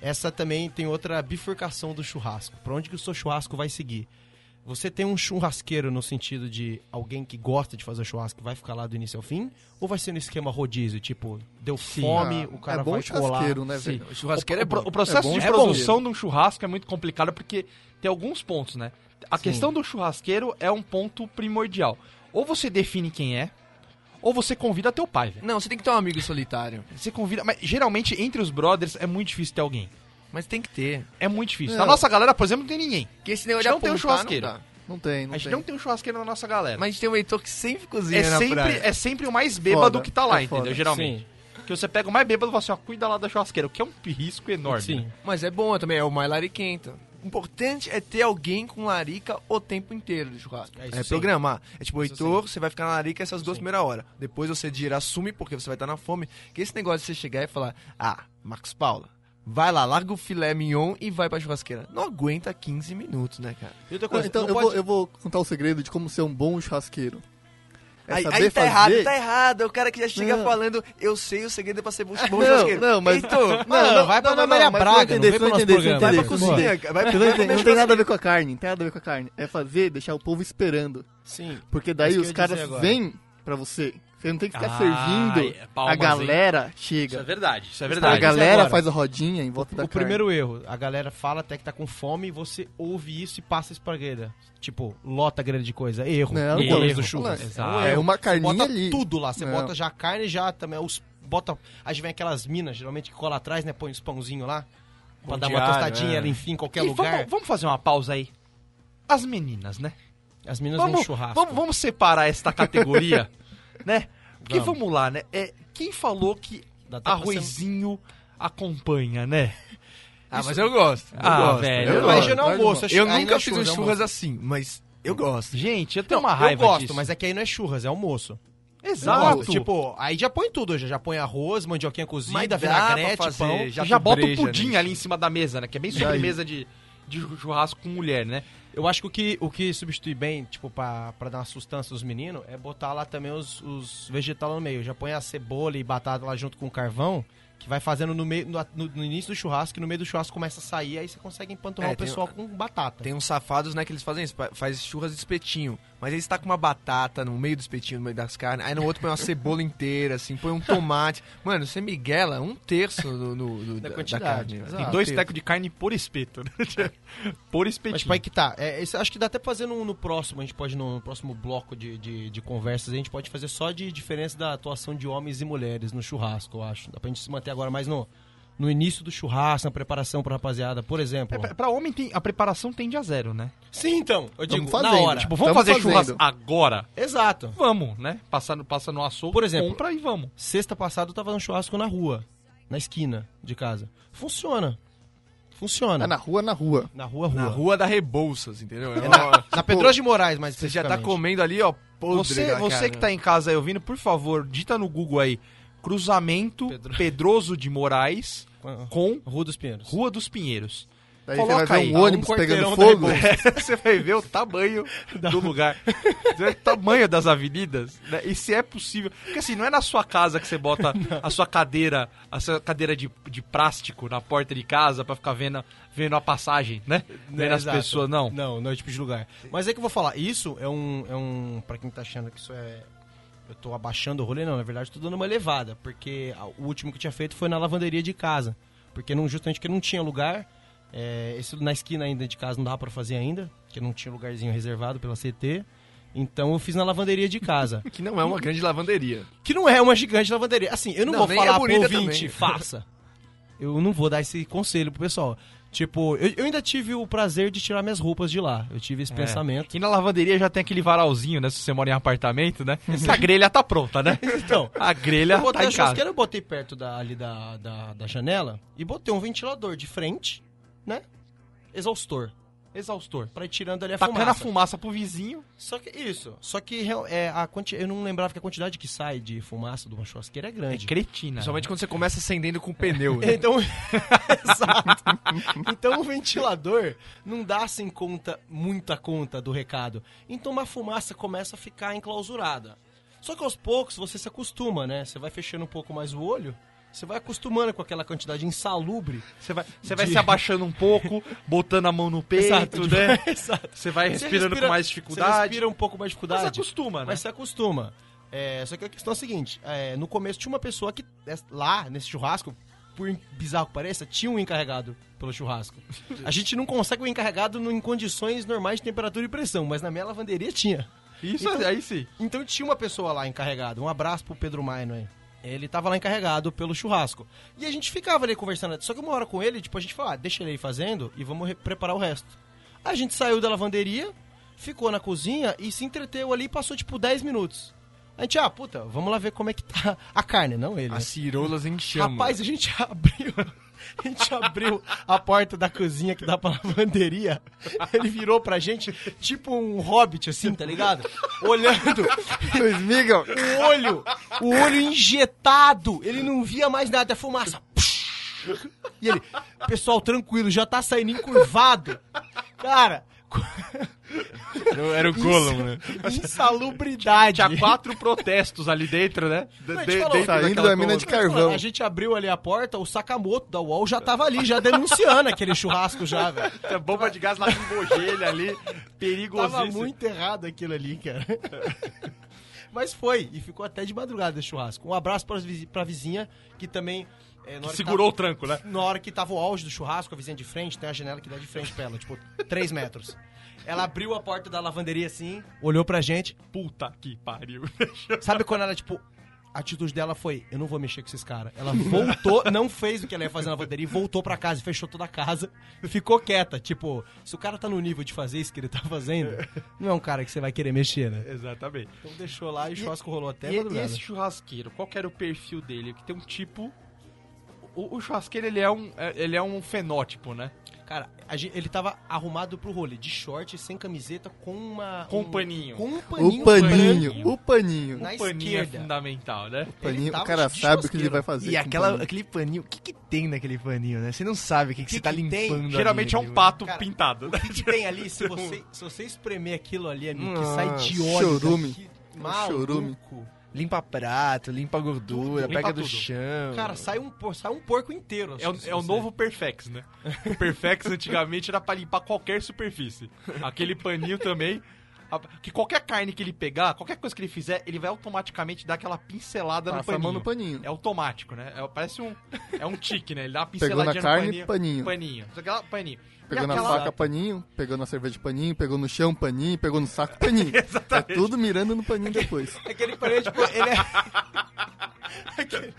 essa também tem outra bifurcação do churrasco. Pra onde que o seu churrasco vai seguir? Você tem um churrasqueiro no sentido de alguém que gosta de fazer churrasco que vai ficar lá do início ao fim? Ou vai ser no esquema rodízio? Tipo, deu fome, Ah, o cara é bom vai colar. churrasqueiro, né, Sim. velho? O churrasqueiro o, é bom. o processo É bom de churrasqueiro. produção de um churrasco é muito complicado porque tem alguns pontos, né? A questão do churrasqueiro é um ponto primordial. Ou você define quem é, ou você convida teu pai, velho. Não, você tem que ter um amigo solitário. Você convida, mas geralmente entre os brothers é muito difícil ter alguém. Mas tem que ter. É muito difícil. Não. Na nossa galera, por exemplo, não tem ninguém. Porque esse negócio A gente não tem um churrasqueiro. não. Não tem, não a gente tem. não tem um churrasqueiro na nossa galera. Mas a gente tem um Heitor que sempre cozinha é na sempre, praia. é sempre o mais bêbado Foda, que tá lá, é entendeu? foda. Geralmente. Que você pega o mais bêbado e fala assim, ó, cuida lá da churrasqueira, o que é um risco enorme. Sim. né? Mas é bom também, é o mais lariquento. O importante é ter alguém com larica o tempo inteiro do churrasco. É É, programar. É tipo, o Isso Heitor, você vai ficar na larica essas duas primeiras horas. Depois você gira, assume, porque você vai estar na fome. Que esse negócio de você chegar e falar, ah, Marcos Paula, vai lá, larga o filé mignon e vai pra churrasqueira. Não aguenta 15 minutos, né, cara? E outra Não, coisa, então não eu, pode... vou, eu vou contar o segredo de como ser um bom churrasqueiro. É Aí, saber aí tá fazer... errado, tá errado. É o cara que já chega Não. falando, eu sei o segredo pra ser bom, bom Não, churrasqueiro. não, mas- Heitor, Não, vai pra Ana Maria Braga, não vem pro entender, nosso programa. vai pra cozinha. Vai, não tem nada a churrasqueiro. ver com a carne, não tem nada a ver com a carne. É fazer, deixar o povo esperando. Sim. Porque É daí os caras vêm pra você. Você não tem que ficar Ah, servindo. é, a galera chega. verdade, isso é a verdade. galera agora. faz a rodinha em volta da O carne. primeiro erro, a galera fala até que tá com fome e você ouve isso e passa isso pra grelha. Tipo, lota a grelha de coisa. Erro. Não, no erro. começo do churras. Exato. É uma carninha Bota ali. tudo lá. Você Não. bota já a carne e já também os bota, aí vem aquelas minas, geralmente que cola atrás, né, põe os pãozinhos lá pra dar uma tostadinha é. ali, enfim, em qualquer E lugar. vamos, vamos fazer uma pausa aí. As meninas, né? As vêm Vamos, churrasco. vamos, vamos separar esta categoria, né? Porque Vamos. vamos. lá, né? É, quem falou que arrozinho acompanha, né? Ah, mas eu gosto. Eu Ah, gosto. velho, Eu, eu gosto. Mas já não almoço. Eu aí nunca é fiz um churras, é churras assim, mas eu gosto. Gente, eu tenho Não, uma raiva eu gosto, disso. mas é que aí não é churras, é almoço. Eu Exato. gosto. Tipo, aí já põe tudo, já, já põe arroz, mandioquinha cozida, vinagrete, fazer, pão. já já bota o pudim nisso. ali em cima da mesa, né? Que é bem sobremesa de, de churrasco com mulher, né? Eu acho que o que, o que substitui bem, tipo, pra, pra dar uma sustância dos meninos, é botar lá também os, os vegetais no meio. Já põe a cebola e batata lá junto com o carvão, que vai fazendo no, meio, no, no- início do churrasco, e no meio do churrasco começa a sair, aí você consegue empanturrar É, o tem- pessoal com batata. Tem uns safados, né, que eles fazem isso, faz churras de espetinho. Mas eles tá com uma batata no meio do espetinho, no meio das carnes. Aí no outro põe uma cebola inteira, assim, põe um tomate. Mano, você miguela um terço no, no- no- Da da, quantidade, da carne. exato. Tem dois tecos de carne por espeto, né? por espetinho. Mas aí que tá. É, esse- acho que dá até pra fazer no, no próximo. A gente pode, no, próximo bloco de, de, de conversas, a gente pode fazer só de diferença da atuação de homens e mulheres no churrasco, eu acho. Dá pra gente se manter agora mais no, no início do churrasco, na preparação pra rapaziada. Por exemplo. É, pra, homem, tem, a preparação tende a zero, né? Sim, então. Eu digo, Tamo na fazendo, hora. Tipo, vamos fazer fazendo. churrasco agora? Exato. Vamos, né? Passa no, passa no açougue, Por exemplo, compra e vamos. Sexta passada eu tava no churrasco na rua, na esquina de casa. Funciona. Funciona. É na rua, na rua. Na rua, rua. Na rua da Rebouças, entendeu? É É na, na Pedroso de Moraes, mas Você já tá comendo ali, ó, podre Você, você que tá em casa aí ouvindo, por favor, dita no Google aí cruzamento Pedro- Pedroso de Moraes com Rua dos Pinheiros. Rua dos Pinheiros. Daí você Coloca vai ver aí, um um ônibus quarteirão pegando fogo. você vai ver o tamanho do lugar. Você vai ver o tamanho das avenidas. Né? E se é possível. Porque assim, não é na sua casa que você bota a sua cadeira, a sua cadeira de, de plástico na porta de casa pra ficar vendo, vendo a passagem, né? Vendo as exato. pessoas, não. Não, não é o tipo de lugar. Mas é que eu vou falar, isso é um. É um pra quem tá achando que isso é. Eu tô abaixando o rolê, não. Na verdade, tô dando uma elevada. Porque o último que eu tinha feito foi na lavanderia de casa. Porque não, justamente porque não tinha lugar. É, esse na esquina ainda de casa não dava pra fazer ainda. Porque não tinha lugarzinho reservado pela CT. Então eu fiz na lavanderia de casa. Que não é uma grande lavanderia. que não é uma gigante lavanderia. Assim, eu não, Não, vou falar é pro ouvinte, também. faça. Eu não vou dar esse conselho pro pessoal. Tipo, eu, eu ainda tive o prazer de tirar minhas roupas de lá. Eu tive esse É. pensamento. E na lavanderia já tem aquele varalzinho, né? Se você mora em apartamento, né? A grelha tá pronta, né? Então, A grelha eu botei tá a em casa. churrasqueira, eu botei perto da, ali da, da, da janela e botei um ventilador de frente, né? Exaustor. Exaustor. Pra ir tirando ali a Tacando a fumaça. fumaça pro vizinho. Só que isso. Só que é, a quanti... eu não lembrava que a quantidade que sai de fumaça de uma churrasqueira é É grande. cretina. Principalmente quando você começa acendendo com pneu, né? Então, exato. Então o ventilador não dá sem conta, muita conta do recado. Então uma fumaça começa a ficar enclausurada. Só que aos poucos você se acostuma, né? Você vai fechando um pouco mais o olho, você vai acostumando com aquela quantidade insalubre. Você vai, você vai De- se abaixando um pouco, botando a mão no peito, Exato, né? Exato. Você vai Você respirando respira- com mais Você dificuldade. respira um pouco mais de Mas dificuldade. acostuma, né? Mas se acostuma. É, só que a questão é a seguinte: é, no começo tinha uma pessoa que, é, lá, nesse churrasco, por bizarro que pareça, tinha um encarregado pelo churrasco. A gente não consegue um encarregado no- em condições normais de temperatura e pressão, mas na minha lavanderia tinha. Isso Então- aí sim. Então tinha uma pessoa lá encarregada. Um abraço pro Pedro Maino aí. Ele tava lá encarregado pelo churrasco. E a gente ficava ali conversando. Só que uma hora com ele, tipo, a gente falou, ah, deixa ele aí fazendo e vamos re- preparar o resto. A gente saiu da lavanderia, ficou na cozinha e se entreteu ali e passou, tipo, 10 minutos. A gente, ah, puta, vamos lá ver como é que tá a carne, não ele. né? As cirolas em chama. Rapaz, a gente abriu. A gente abriu a porta da cozinha que dá pra lavanderia. Ele virou pra gente, tipo um hobbit, assim, tá ligado? Olhando, O olho, o olho injetado. Ele não via mais nada, é fumaça. E ele, pessoal, tranquilo, já tá saindo encurvado. Cara, Era, era o Gollum, né? insalubridade. Tinha quatro protestos ali dentro, né? De- gente de- falou, dentro Saindo da mina de carvão. A gente abriu ali a porta, o Sakamoto da UOL já tava ali, já denunciando aquele churrasco já, velho. Bomba de gás lá com bojelha ali. Tava Perigosíssimo. muito errado aquilo ali, cara. Mas foi, e ficou até de madrugada esse churrasco. Um abraço pra, pra vizinha, que também... é, Segurou o tranco, né? tava- na hora que tava o auge do churrasco, a vizinha de frente, tem a janela que dá de frente pra ela, tipo, 3 metros. Ela abriu a porta da lavanderia assim, olhou pra gente. Puta que pariu. Sabe quando ela, tipo, a atitude dela foi: eu não vou mexer com esses caras. Ela voltou, não fez o que ela ia fazer na lavanderia, voltou pra casa e fechou toda a casa. Ficou quieta. Tipo, se o cara tá no nível de fazer isso que ele tá fazendo, não é um cara que você vai querer mexer, né? Exatamente. Então deixou lá e o churrasco rolou até E, e esse churrasqueiro, qual que era o perfil dele? Que tem um tipo. O, o churrasqueiro, ele é um, é- ele é um fenótipo, né? Cara, a gen- ele tava arrumado pro rolê, de short, sem camiseta, com uma. Com um paninho. Com um paninho. O paninho, branco o paninho. Na o paninho é esquerda. fundamental, né? O paninho, o cara de sabe o que ele vai fazer. E aquela, paninho. aquele paninho, o que, que tem naquele paninho, né? Você não sabe o que, que, Que você tá que tem? limpando. Geralmente é ali, um né? pato Cara, pintado. O que, que tem ali, se você, se você espremer aquilo ali, amigo, que sai de Nossa, óleo. chorume. daqui, maluco. chorume. Limpa prato, limpa gordura, Tudo, pega limpa do tudo. chão. Cara, sai um, por- sai um porco inteiro. É o, é o novo Perfex, né? O Perfex antigamente era pra limpar qualquer superfície. Aquele paninho também. A- Que qualquer carne que ele pegar, qualquer coisa que ele fizer, ele vai automaticamente dar aquela pincelada no Passa a paninho. mão no paninho. É automático, né? É- parece um. É um tique, né? Ele dá uma Pegou pinceladinha na carne, no paninho. paninho. Paninho. Paninho. Pegou na aquela- faca, paninho. Pegou na cerveja, paninho. Pegou no chão, paninho. Pegou no saco, paninho. é Exatamente. tudo mirando no paninho depois. Aquele paninho, tipo, ele é... Aquele-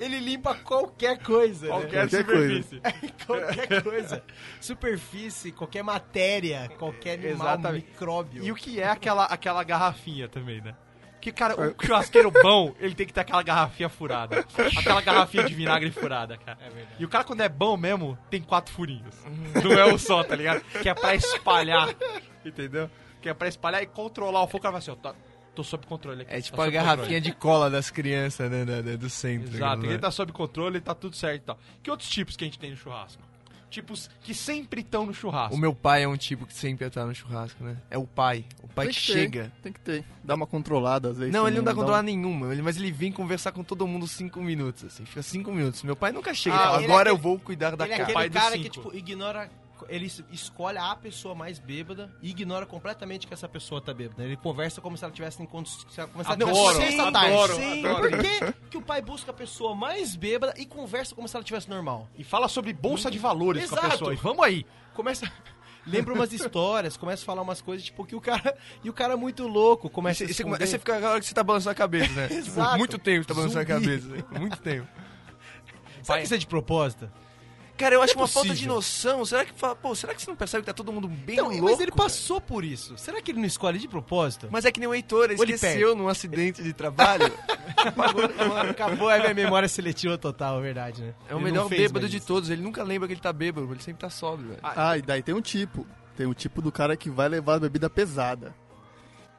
Ele limpa qualquer coisa, né? Qualquer, Qualquer superfície. qualquer coisa. Superfície, qualquer matéria, qualquer animal, Exatamente. micróbio. E o que é aquela, aquela garrafinha também, né? Que, cara, o churrasqueiro bom, ele tem que ter aquela garrafinha furada. Aquela garrafinha de vinagre furada, cara. É verdade. E o cara, quando é bom mesmo, tem quatro furinhos. Não é um só, tá ligado? Que é pra espalhar. Entendeu? Que é pra espalhar e controlar o fogo. O cara vai assim, ó. Tô sob controle aqui. É tipo tá a sob garrafinha controle. de cola das crianças, né, da- da- do centro. Exato, ele né? tá sob controle, tá tudo certo e tal. Que outros tipos que a gente tem no churrasco? Tipos que sempre estão no churrasco. O meu pai é um tipo que sempre tá no churrasco, né? É o pai. O pai Tem que, ter, chega. Tem que ter. Dá uma controlada às vezes. Não, ele não dá também, controlar nenhuma, ele- mas ele vem conversar com todo mundo cinco minutos, assim. Fica cinco minutos. Meu pai nunca chega. Ah, ele é agora eu aquele- vou cuidar da Ele é casa. pai aquele dos cara que, tipo, ignora. Ele es- escolhe a pessoa mais bêbada e ignora completamente que essa pessoa tá bêbada. Ele conversa como se ela tivesse em condições. Adoro, sexta adoro, tarde. adoro. Por que, que o pai busca a pessoa mais bêbada e conversa como se ela tivesse normal? E fala sobre bolsa de valores com a Exato. pessoa. E vamos aí. Começa. Lembra umas histórias, começa a falar umas coisas, tipo, que o cara. E o cara é muito louco, começa Aí a você, esconder. aí você fica agora que você tá balançando a cabeça, né? tipo, Exato. muito tempo tá balançando a Zumbi. cabeça. né? Muito tempo. Será que isso é de propósito? Cara, eu acho é uma falta de noção. Será que fala, pô, será que você não percebe que tá todo mundo bem Então, louco? mas ele cara? passou por isso. Será que ele não escolhe de propósito? Mas é que nem o Heitor, ele ele esqueceu num acidente de trabalho. Acabou a minha memória seletiva total, é verdade, né? É o Ele melhor não bêbado de isso. todos. Ele nunca lembra que ele tá bêbado, ele sempre tá sóbrio, velho. Ah, e daí tem um tipo. Tem o tipo do cara que vai levar a bebida pesada.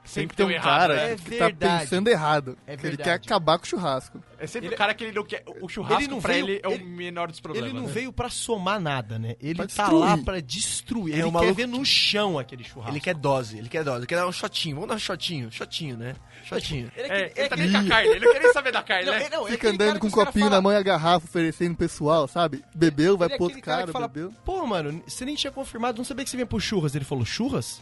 Sempre tem tão um errado, cara né? É que tá verdade. pensando errado. É que ele quer acabar com o churrasco. É sempre Ele- o cara que ele não quer. O churrasco Ele não pra veio- ele é o ele- menor dos problemas. Ele não né? veio pra somar nada, né? Ele Pra tá destruir. lá pra destruir. É ele um quer maluco ver no chão aquele churrasco. Ele quer dose, ele quer dose. Ele quer dar um shotinho. Vamos dar um shotinho. Shotinho, né? Shotinho. Ele É, aquele- ele tá nem com a carne, ele não quer nem saber da carne, Não, né? ele- não, é Fica andando com um copinho fala- na mão e a garrafa oferecendo pessoal, sabe? Bebeu, vai é pro outro cara bebeu. Pô, mano, você nem tinha confirmado, não sabia que você vinha pro churras. Ele falou, churras?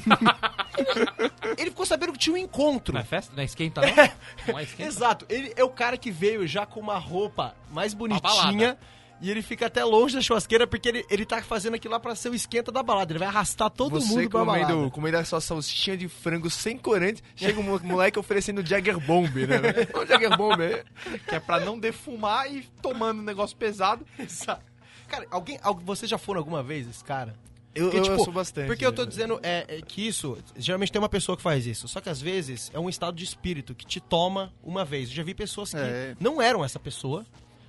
ele ficou sabendo que tinha um encontro. Não é festa? Não é esquenta, não? Não é esquenta? Exato, ele é o cara que veio já com uma roupa mais bonitinha e ele fica até longe da churrasqueira porque ele, ele tá fazendo aquilo lá pra ser o esquenta da balada. Ele vai arrastar todo Você mundo pra balada. comendo, comendo a sua salsichinha de frango sem corante, chega um mo- moleque oferecendo Jagger Bomb, né? O Jagger Bomb é... Que é pra não defumar e tomando um negócio pesado. Exato. Cara, alguém, alguém, vocês já foram alguma vez esse cara? Eu, Porque, eu, tipo, sou bastante. Porque eu tô né? dizendo é, é que isso, geralmente tem uma pessoa que faz isso. Só que às vezes é um estado de espírito que te toma uma vez. Eu já vi pessoas que É. não eram essa pessoa,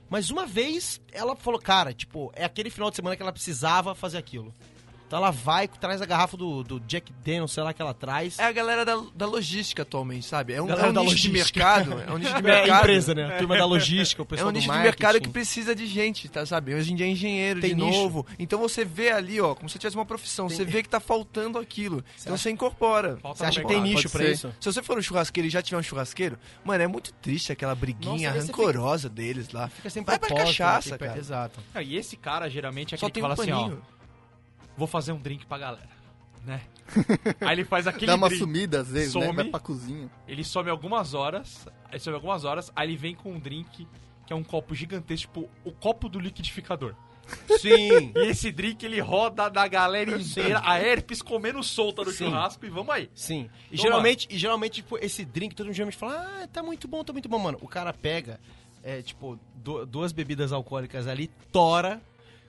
mas uma vez ela falou, cara, tipo, é aquele final de semana que ela precisava fazer aquilo. Então ela vai, traz a garrafa do, do Jack Daniels, sei lá, que ela traz. É a galera da, da logística atualmente, sabe? É um, Galera é um da nicho de logística. mercado. É um nicho de É, mercado. empresa, né? A turma da logística, o É pessoal um do nicho de mercado que precisa de gente, tá, sabe? Hoje em dia é engenheiro Tem de nicho. novo. Então você vê ali, ó, como se tivesse uma profissão. Você vê que tá faltando aquilo. Então você incorpora. Falta Você acha que tem mercado. nicho pra ser. isso? Se você for um churrasqueiro e já tiver um churrasqueiro, mano, é muito triste aquela briguinha Nossa, rancorosa deles lá. Fica sem Vai pra propósito, cachaça, né? Tem- cara. Exato. E esse cara, geralmente, é Só aquele que tem um fala assim, ó, paninho. Vou fazer um drink pra galera, né? Aí ele faz aquele Dá uma drink, sumida às vezes, né? some. Vai pra cozinha. ele some algumas horas, aí some algumas horas, aí ele vem com um drink que é um copo gigantesco, tipo o copo do liquidificador. Sim. E esse drink ele roda da galera inteira, a herpes comendo solta no Sim. churrasco e vamos aí. Sim. E Toma. geralmente, e geralmente, tipo, esse drink, todo mundo geralmente fala, ah, tá muito bom, tá muito bom, mano. O cara pega, é, tipo, du- duas bebidas alcoólicas ali, tora,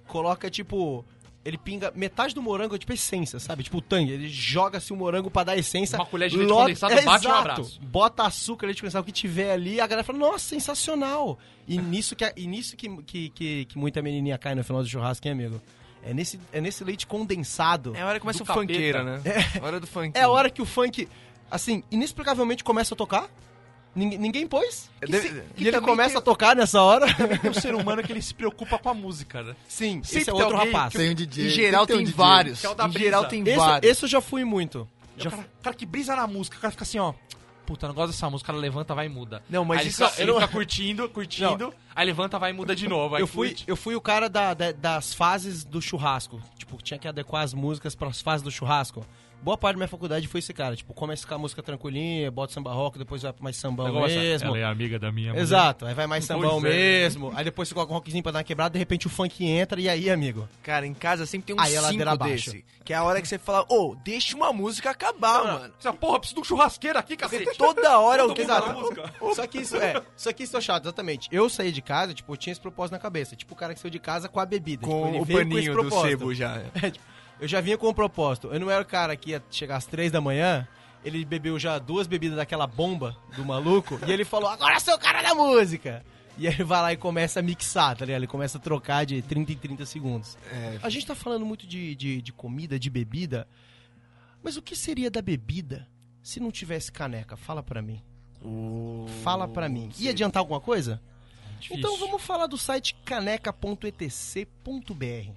coloca, tipo, ele pinga metade do morango, tipo, essência, sabe? Tipo, o tangue. Ele joga assim o morango pra dar essência. Uma colher de leite lota- condensado, bate e um Exato. abraço. Bota açúcar, leite condensado, o que tiver ali, a galera fala, nossa, sensacional. E nisso que, e nisso que, que, que, que muita menininha cai no final do churrasco, hein, amigo? É nesse, é nesse leite condensado. É a hora que começa o funkeiro, né? É. A hora do funk. É a hora que o funk, assim, inexplicavelmente começa a tocar. Ninguém, ninguém pôs. É, Que deve- se- que e ele começa tem- a tocar nessa hora. Tem um ser humano que ele se preocupa com a música, né? Sim, Sempre esse é tem outro rapaz. Tem um DJ. Em geral tem tem, um vários. Que é o da em geral tem Esse, vários. esse eu já fui muito. Já... O cara, o cara que brisa na música, o cara fica assim, ó. Puta, não gosto dessa música, ela levanta, vai e muda. Não, mas aí isso- ele, fica, ele não- fica curtindo, curtindo, aí levanta, vai e muda de novo. Aí Eu fui, curte. eu fui o cara da- da- das fases do churrasco. Tipo, tinha que adequar as músicas para as fases do churrasco. Boa parte da minha faculdade foi esse cara. Tipo, começa com a música tranquilinha, bota samba rock, depois vai pra mais sambão Negócio, mesmo. Ela é amiga da minha mulher. Exato, aí vai mais sambão Pois é. mesmo. Aí depois você coloca um rockzinho pra dar uma quebrada, de repente o funk entra e aí, amigo. Cara, em casa sempre tem um Aí cinco desse. Que é a hora que você fala, ô, deixa uma música acabar, mano. Você, porra, preciso de um churrasqueiro aqui, cacete. Porque toda hora na música. Só que isso é, só que isso é chato, exatamente. Eu saí de casa, tipo, eu tinha esse propósito na cabeça. Tipo, o cara que saiu de casa com a bebida. tipo, com ele o paninho do sebo já. É, tipo, eu já vinha com um propósito. Eu não era o cara que ia chegar às três da manhã, ele bebeu já duas bebidas daquela bomba do maluco, e ele falou, agora sou o cara da música! E aí ele vai lá e começa a mixar, tá ligado? Ele começa a trocar de 30 em 30 segundos. É, A gente tá falando muito de, de, de comida, de bebida, mas o que seria da bebida Se não tivesse caneca, fala pra mim. Fala pra mim. Ia adiantar alguma coisa? Difícil. Então vamos falar do site caneca.etc.br.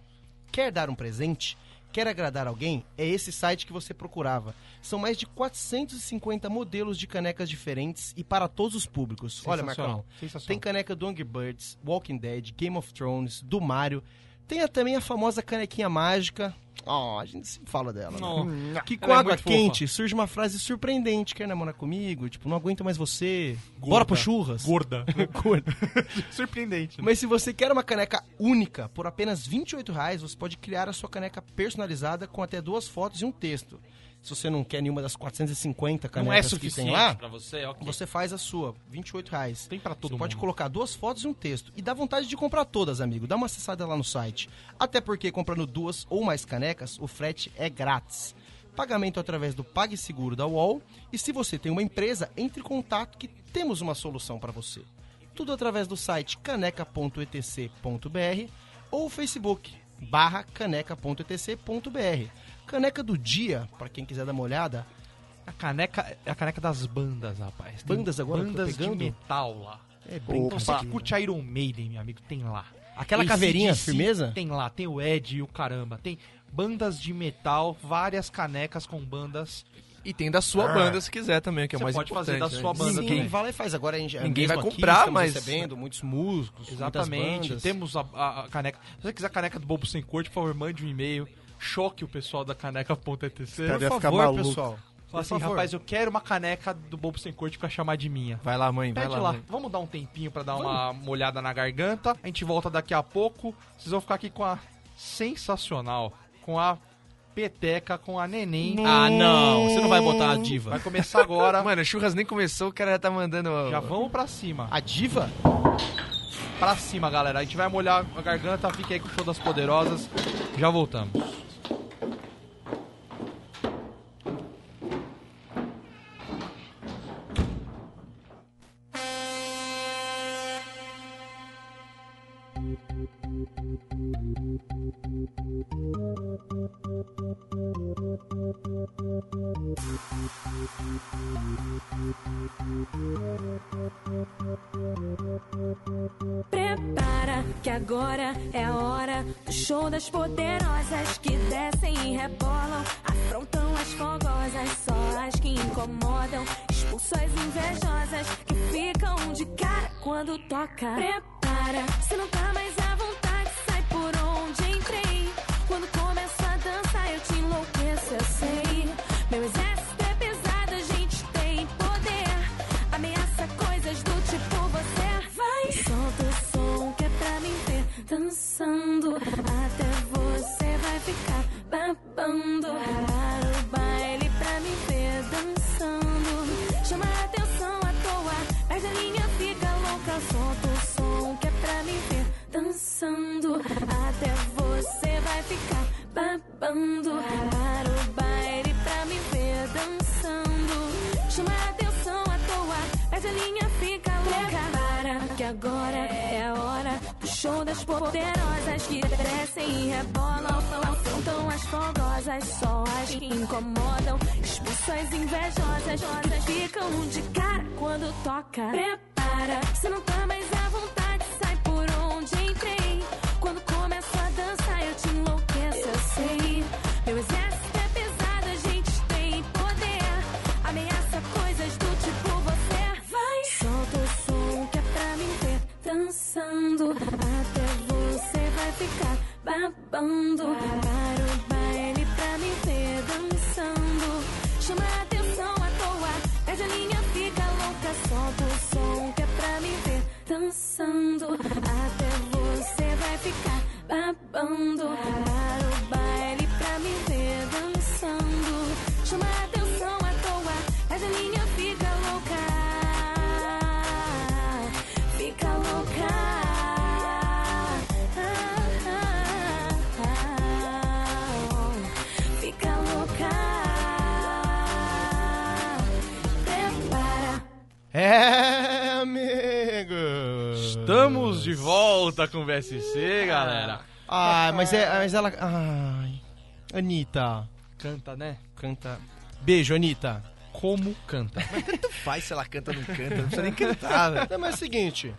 Quer dar um presente? Quer agradar alguém? É esse site que você procurava. São mais de 450 modelos de canecas diferentes e para todos os públicos. Olha, Marcão, tem caneca do Angry Birds, Walking Dead, Game of Thrones, do Mario. Tem também a famosa canequinha mágica. Ó, a gente sempre fala dela. né? Que com Ela é água muito quente surge uma frase surpreendente. Quer namorar comigo? Tipo, não aguento mais você. Bora pro churras. Gorda. Gorda. Surpreendente. né? Mas se você quer uma caneca única por apenas 28 reais, você pode criar a sua caneca personalizada com até duas fotos e um texto. Se você não quer nenhuma das 450 canecas Não é que suficiente tem lá, pra você, ok. você faz a sua, 28 reais. Tem pra todo Você pode mundo. colocar duas fotos e um texto. E dá vontade de comprar todas, amigo. Dá uma acessada lá no site. Até porque comprando duas ou mais canecas, o frete é grátis. Pagamento através do PagSeguro da UOL. E se você tem uma empresa, entre em contato que temos uma solução para você. Tudo através do site caneca.etc.br ou Facebook barra caneca.etc.br. Caneca do dia, para quem quiser dar uma olhada, A caneca é a caneca das bandas, rapaz. Tem Bandas agora que eu tô Bandas de metal lá. é Então você que curte Iron Maiden, meu amigo, tem lá. Aquela AC/DC, caveirinha, firmeza? Tem lá, tem o Ed e o caramba. Tem bandas de metal, várias canecas com bandas. E tem da sua banda se quiser também, que é o Você mais pode fazer importante. da sua né? banda Ninguém também. vai lá e faz. Agora a gente Ninguém vai aqui, comprar, estamos mas- recebendo muitos músicos, Exatamente. Temos a, a- a caneca. Se você quiser a caneca do Bobo Sem Corte, por favor, mande um e-mail. Choque o pessoal da caneca.etc. Por ficar favor, maluco. pessoal. Fala assim, rapaz, eu quero uma caneca do Bobo Sem Corte pra chamar de minha. Vai lá, mãe, vai Pede lá. lá. mãe. Vamos dar um tempinho pra dar uma molhada na garganta. A gente volta daqui a pouco. Vocês vão ficar aqui com a sensacional, com a peteca, com a neném. Ah, não. Você não vai botar a diva. Vai começar agora. Mano, o churras nem começou, o cara já tá mandando. Já vamos pra cima. A diva? Pra cima, galera. A gente vai molhar a garganta. Fique aí com o show das poderosas. Já voltamos. Show invejosas, que ficam de cara quando toca. Prepara, se não tá mais à vontade, sai por onde entrei. Quando começa a dança, eu te enlouqueço, eu sei. Meu exército é pesado, a gente tem poder. Ameaça coisas do tipo você vai. Solta o som que é pra me ver dançando. Até você vai ficar babando. Babando. Para o baile pra me ver dançando. Chama a atenção à toa, mas a linha fica louca. Fica louca. Fica louca. Prepara. É, amigo. Estamos de volta com o VSC, galera. Ai, mas, é, mas ela... Ai, Anitta. Canta, né? Canta... Beijo, Anitta. como canta. Tanto faz se ela canta ou não canta, não precisa nem cantar, velho. Não, mas é o seguinte.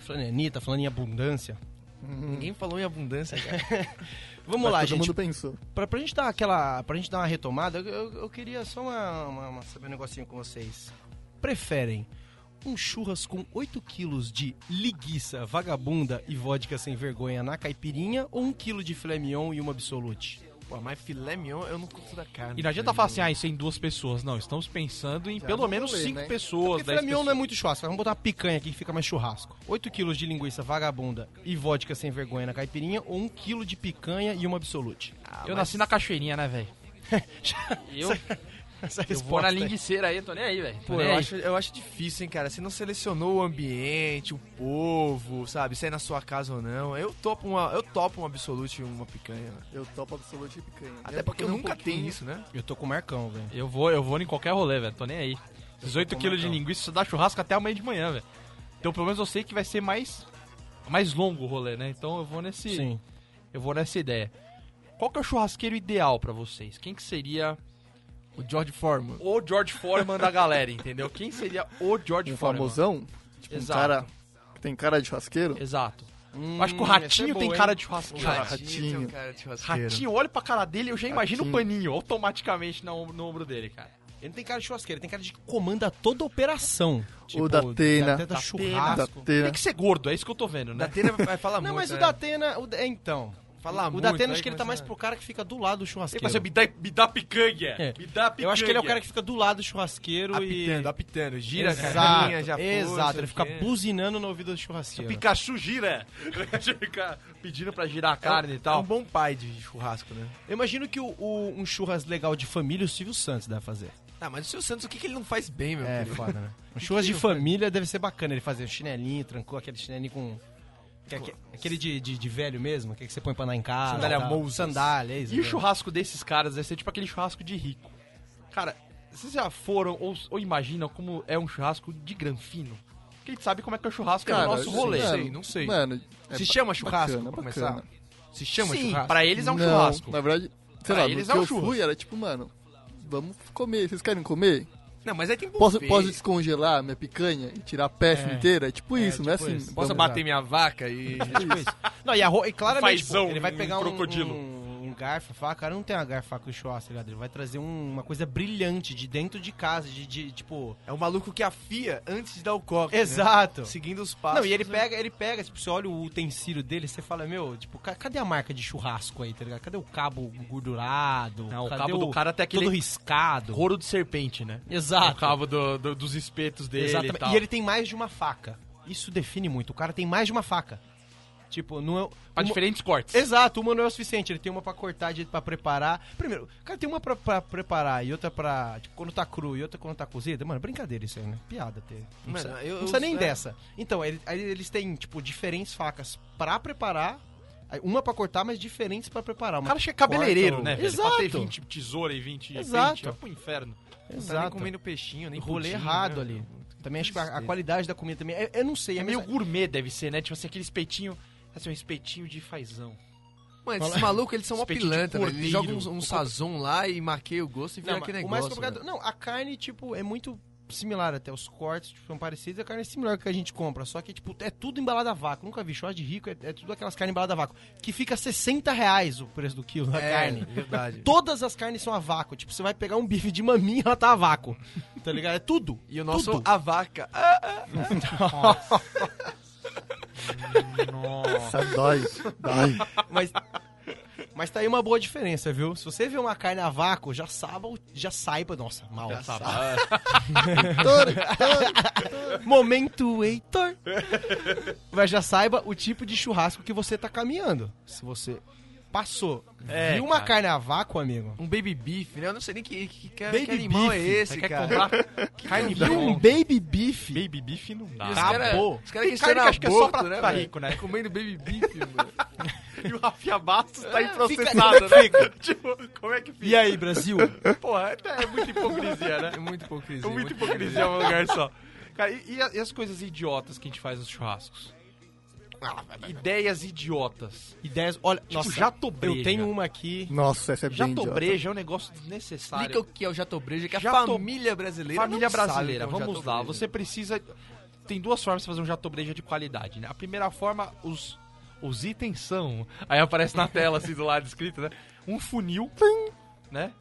Falando em Anitta, falando em abundância. Ninguém falou em abundância, cara. Vamos Mas lá, todo gente. mundo pensou. Pra, pra gente dar aquela. Pra gente dar uma retomada, eu, eu- eu queria só uma, uma- uma- saber um negocinho com vocês. Preferem um churras com 8 quilos de liguiça, vagabunda e vodka sem vergonha na caipirinha ou um quilo de filé mignon e uma absolute? Pô, mas filé mignon eu não curto da carne. E não adianta falar assim, ah, isso é em duas pessoas. Não, estamos pensando em pelo vamos menos ler, cinco né? pessoas, Porque filé mignon pessoas. não é muito churrasco, vamos botar uma picanha aqui que fica mais churrasco. 8 quilos de linguiça vagabunda e vodka sem vergonha na caipirinha ou um quilo de picanha e uma absolute? Eu nasci na cachoeirinha, né, velho? eu, Essa eu vou na linguiceira aí, tô nem aí, velho. Pô, eu aí. acho, eu acho difícil, hein, cara. Você não selecionou o ambiente, o povo, sabe? Se é na sua casa ou não. Eu topo uma, eu topo um absolute e uma picanha. Eu topo absoluto e picanha. Até Minha porque um nunca tem pouquinho- isso, né? Eu tô com o Marcão, velho. Eu vou, eu vou em qualquer rolê, velho. Tô nem aí. 18 como quilos de linguiça, isso dá churrasco até amanhã de manhã, velho. Então pelo menos eu sei que vai ser mais mais longo o rolê, né? Então eu vou nesse Sim. eu vou nessa ideia. Qual que é o churrasqueiro ideal pra vocês? Quem que seria O George Foreman. o George Foreman da galera, entendeu? Quem seria o George Um Foreman? famosão? Tipo, um Exato. cara que tem cara de churrasqueiro? Exato. Hum, Eu acho que o essa é Ratinho boa, tem cara de O churrasqueiro. Cara, Ratinho. Ratinho. um cara de churrasqueiro. Ratinho, olha pra cara dele, eu já imagino o Ratinho. paninho automaticamente no, no ombro dele, cara. Ele não tem cara de churrasqueiro, ele tem cara de que comanda toda a operação. Tipo, da Atena. Da Atena Da churrasco. Da Tem que ser gordo, é isso que eu tô vendo, O né? Datena vai falar Não, muito, mas o né? da Atena. O, da- é, então. Fala o muito, da Atena aí acho que ele tá mais a- pro cara que fica do lado do Ele churrasqueiro. fala assim, me dá, me dá picanha, É. me dá picanha. Eu acho que ele é o cara que fica do lado do churrasqueiro Apitando, e. apitando. Gira a Exato, carinha, já Exato, ele fica o buzinando no ouvido do churrasqueiro. Pikachu gira. Fica pedindo pra girar a carne e É um tal. bom pai de churrasco, né? Eu imagino que o, o- um churras legal de família o Silvio Santos deve fazer. Ah, mas o Silvio Santos, o que, que ele não faz bem, meu É, querido? foda, né? Um churras de família deve ser bacana ele fazer um chinelinho, trancou aquele chinelinho com. Que é aque- Aquele de, de, de velho mesmo, que, é que você põe pra andar em casa. Sandália. Moses. Sandália, é isso. E o né? churrasco desses caras deve ser tipo aquele churrasco de rico. Cara, vocês já foram ou, ou imaginam como é um churrasco de granfino? Porque a gente sabe como é que é o churrasco Cara, é o nosso rolê. Não sei, mano, não sei. Mano, é Se ba- chama churrasco, bacana, pra bacana. começar? Se chama Sim, churrasco? pra eles é um Não, churrasco. Na verdade, sei Pra lá, eles é um eu churrasco. fui era tipo, mano, vamos comer. Vocês querem comer? Não, mas aí tem Posso, buffet. posso descongelar minha picanha e tirar a peça É. inteira? É tipo isso, não é tipo assim. isso. Posso bater minha vaca e... Tipo isso. Não, e, a ro- e claramente, Fazão, tipo, ele vai um pegar um, crocodilo. um garfo, faca, o cara não tem uma garfo, faca e churrasco, tá ligado? Ele vai trazer um- uma coisa brilhante de dentro de casa, de, de, tipo... É o maluco que afia antes de dar o corte, né? Exato. Seguindo os passos. Não, e ele né? pega, ele pega, tipo, você olha o utensílio dele, você fala, meu, tipo, ca- cadê a marca de churrasco aí, tá ligado? Cadê o cabo gordurado? Não, o cabo do cara tem aquele Todo riscado. couro de serpente, né? Exato. O cabo do- do- dos espetos dele Exatamente. e tal. E ele tem mais de uma faca. Isso define muito. O cara tem mais de uma faca. Tipo, não é. Pra uma- diferentes cortes. Exato, uma não é o suficiente. Ele tem uma pra cortar, de pra preparar. Primeiro, cara tem uma pra, pra preparar e outra pra. Tipo, quando tá cru e outra quando tá cozida. Mano, brincadeira isso aí, né? Piada ter. Não Mano, precisa, eu- não precisa eu- nem é. dessa. Então, ele- aí eles têm, tipo, diferentes facas pra preparar. Uma pra cortar, mas diferentes pra preparar. O cara chega cabeleireiro, né, velho? Exato. Pra ter 20 tesoura e 20 Exato. pente, vai pro inferno. Não tá nem Exato. comendo peixinho, nem Rolê pudim, errado né? ali. Também acho que a, a qualidade da comida também. Eu, eu não sei, É é meio mesmo- gourmet, deve ser, né? Tipo assim, aquele espetinho. Assim, um espetinho de fazão. Mano, esses malucos, eles são uma Espetinho de pilantra, velho. Eles cordeiro. jogam um, um sazon lá e marquei o gosto e vira aquele o mais negócio. complicado. velho. Não, a carne, tipo, é muito similar até. Os cortes tipo, são parecidos, a carne é similar que a gente compra. Só que, tipo, é tudo embalado a vácuo. Nunca vi churrasco de rico, é, é tudo aquelas carnes embaladas a vácuo. Que fica 60 reais o preço do quilo da É, carne. verdade. Todas as carnes são a vácuo. Tipo, você vai pegar um bife de maminha, ela tá a vácuo. Tá ligado? É tudo. E o nosso, Tudo. a vaca. Ah, Nossa, dói. Dói. Mas. Mas tá aí uma boa diferença, viu? Se você vê uma carne a vácuo, já saiba, já saiba, nossa, mal. Sabe? Momento Heitor. Mas já saiba o tipo de churrasco que você tá caminhando. Se você passou, É, viu uma cara. carne a vácuo, amigo. um baby beef, né? Eu não sei nem que, que, que, Baby que animal é beef. esse, Você quer cara. comprar carne Viu um baby beef. Baby beef não dá. Os Acabou. cara- Os caras carne que acho que é só pra- né, velho? rico, né? Comendo baby beef, mano. E o Rafinha Bastos tá aí Fica- processado, né? tipo, como é que fica? E aí, Brasil? Porra, é, é muita hipocrisia, né? É muito hipocrisia. É muita hipocrisia em um lugar só. Cara, e, e as coisas idiotas que a gente faz nos churrascos? ideias idiotas. Ideias. Olha, Tipo, nossa, jatobreja. eu tenho uma aqui. Nossa, essa é bem idiota. Jatobreja é um negócio desnecessário. Explica o que é o jatobreja, que a Jato- família brasileira Família brasileira, é um vamos lá. jatobreja. Você precisa. Tem duas formas de fazer um jatobreja de qualidade, né? A primeira forma, os, os itens são. Aí aparece na tela, assim, do lado escrito, né? Um funil, né?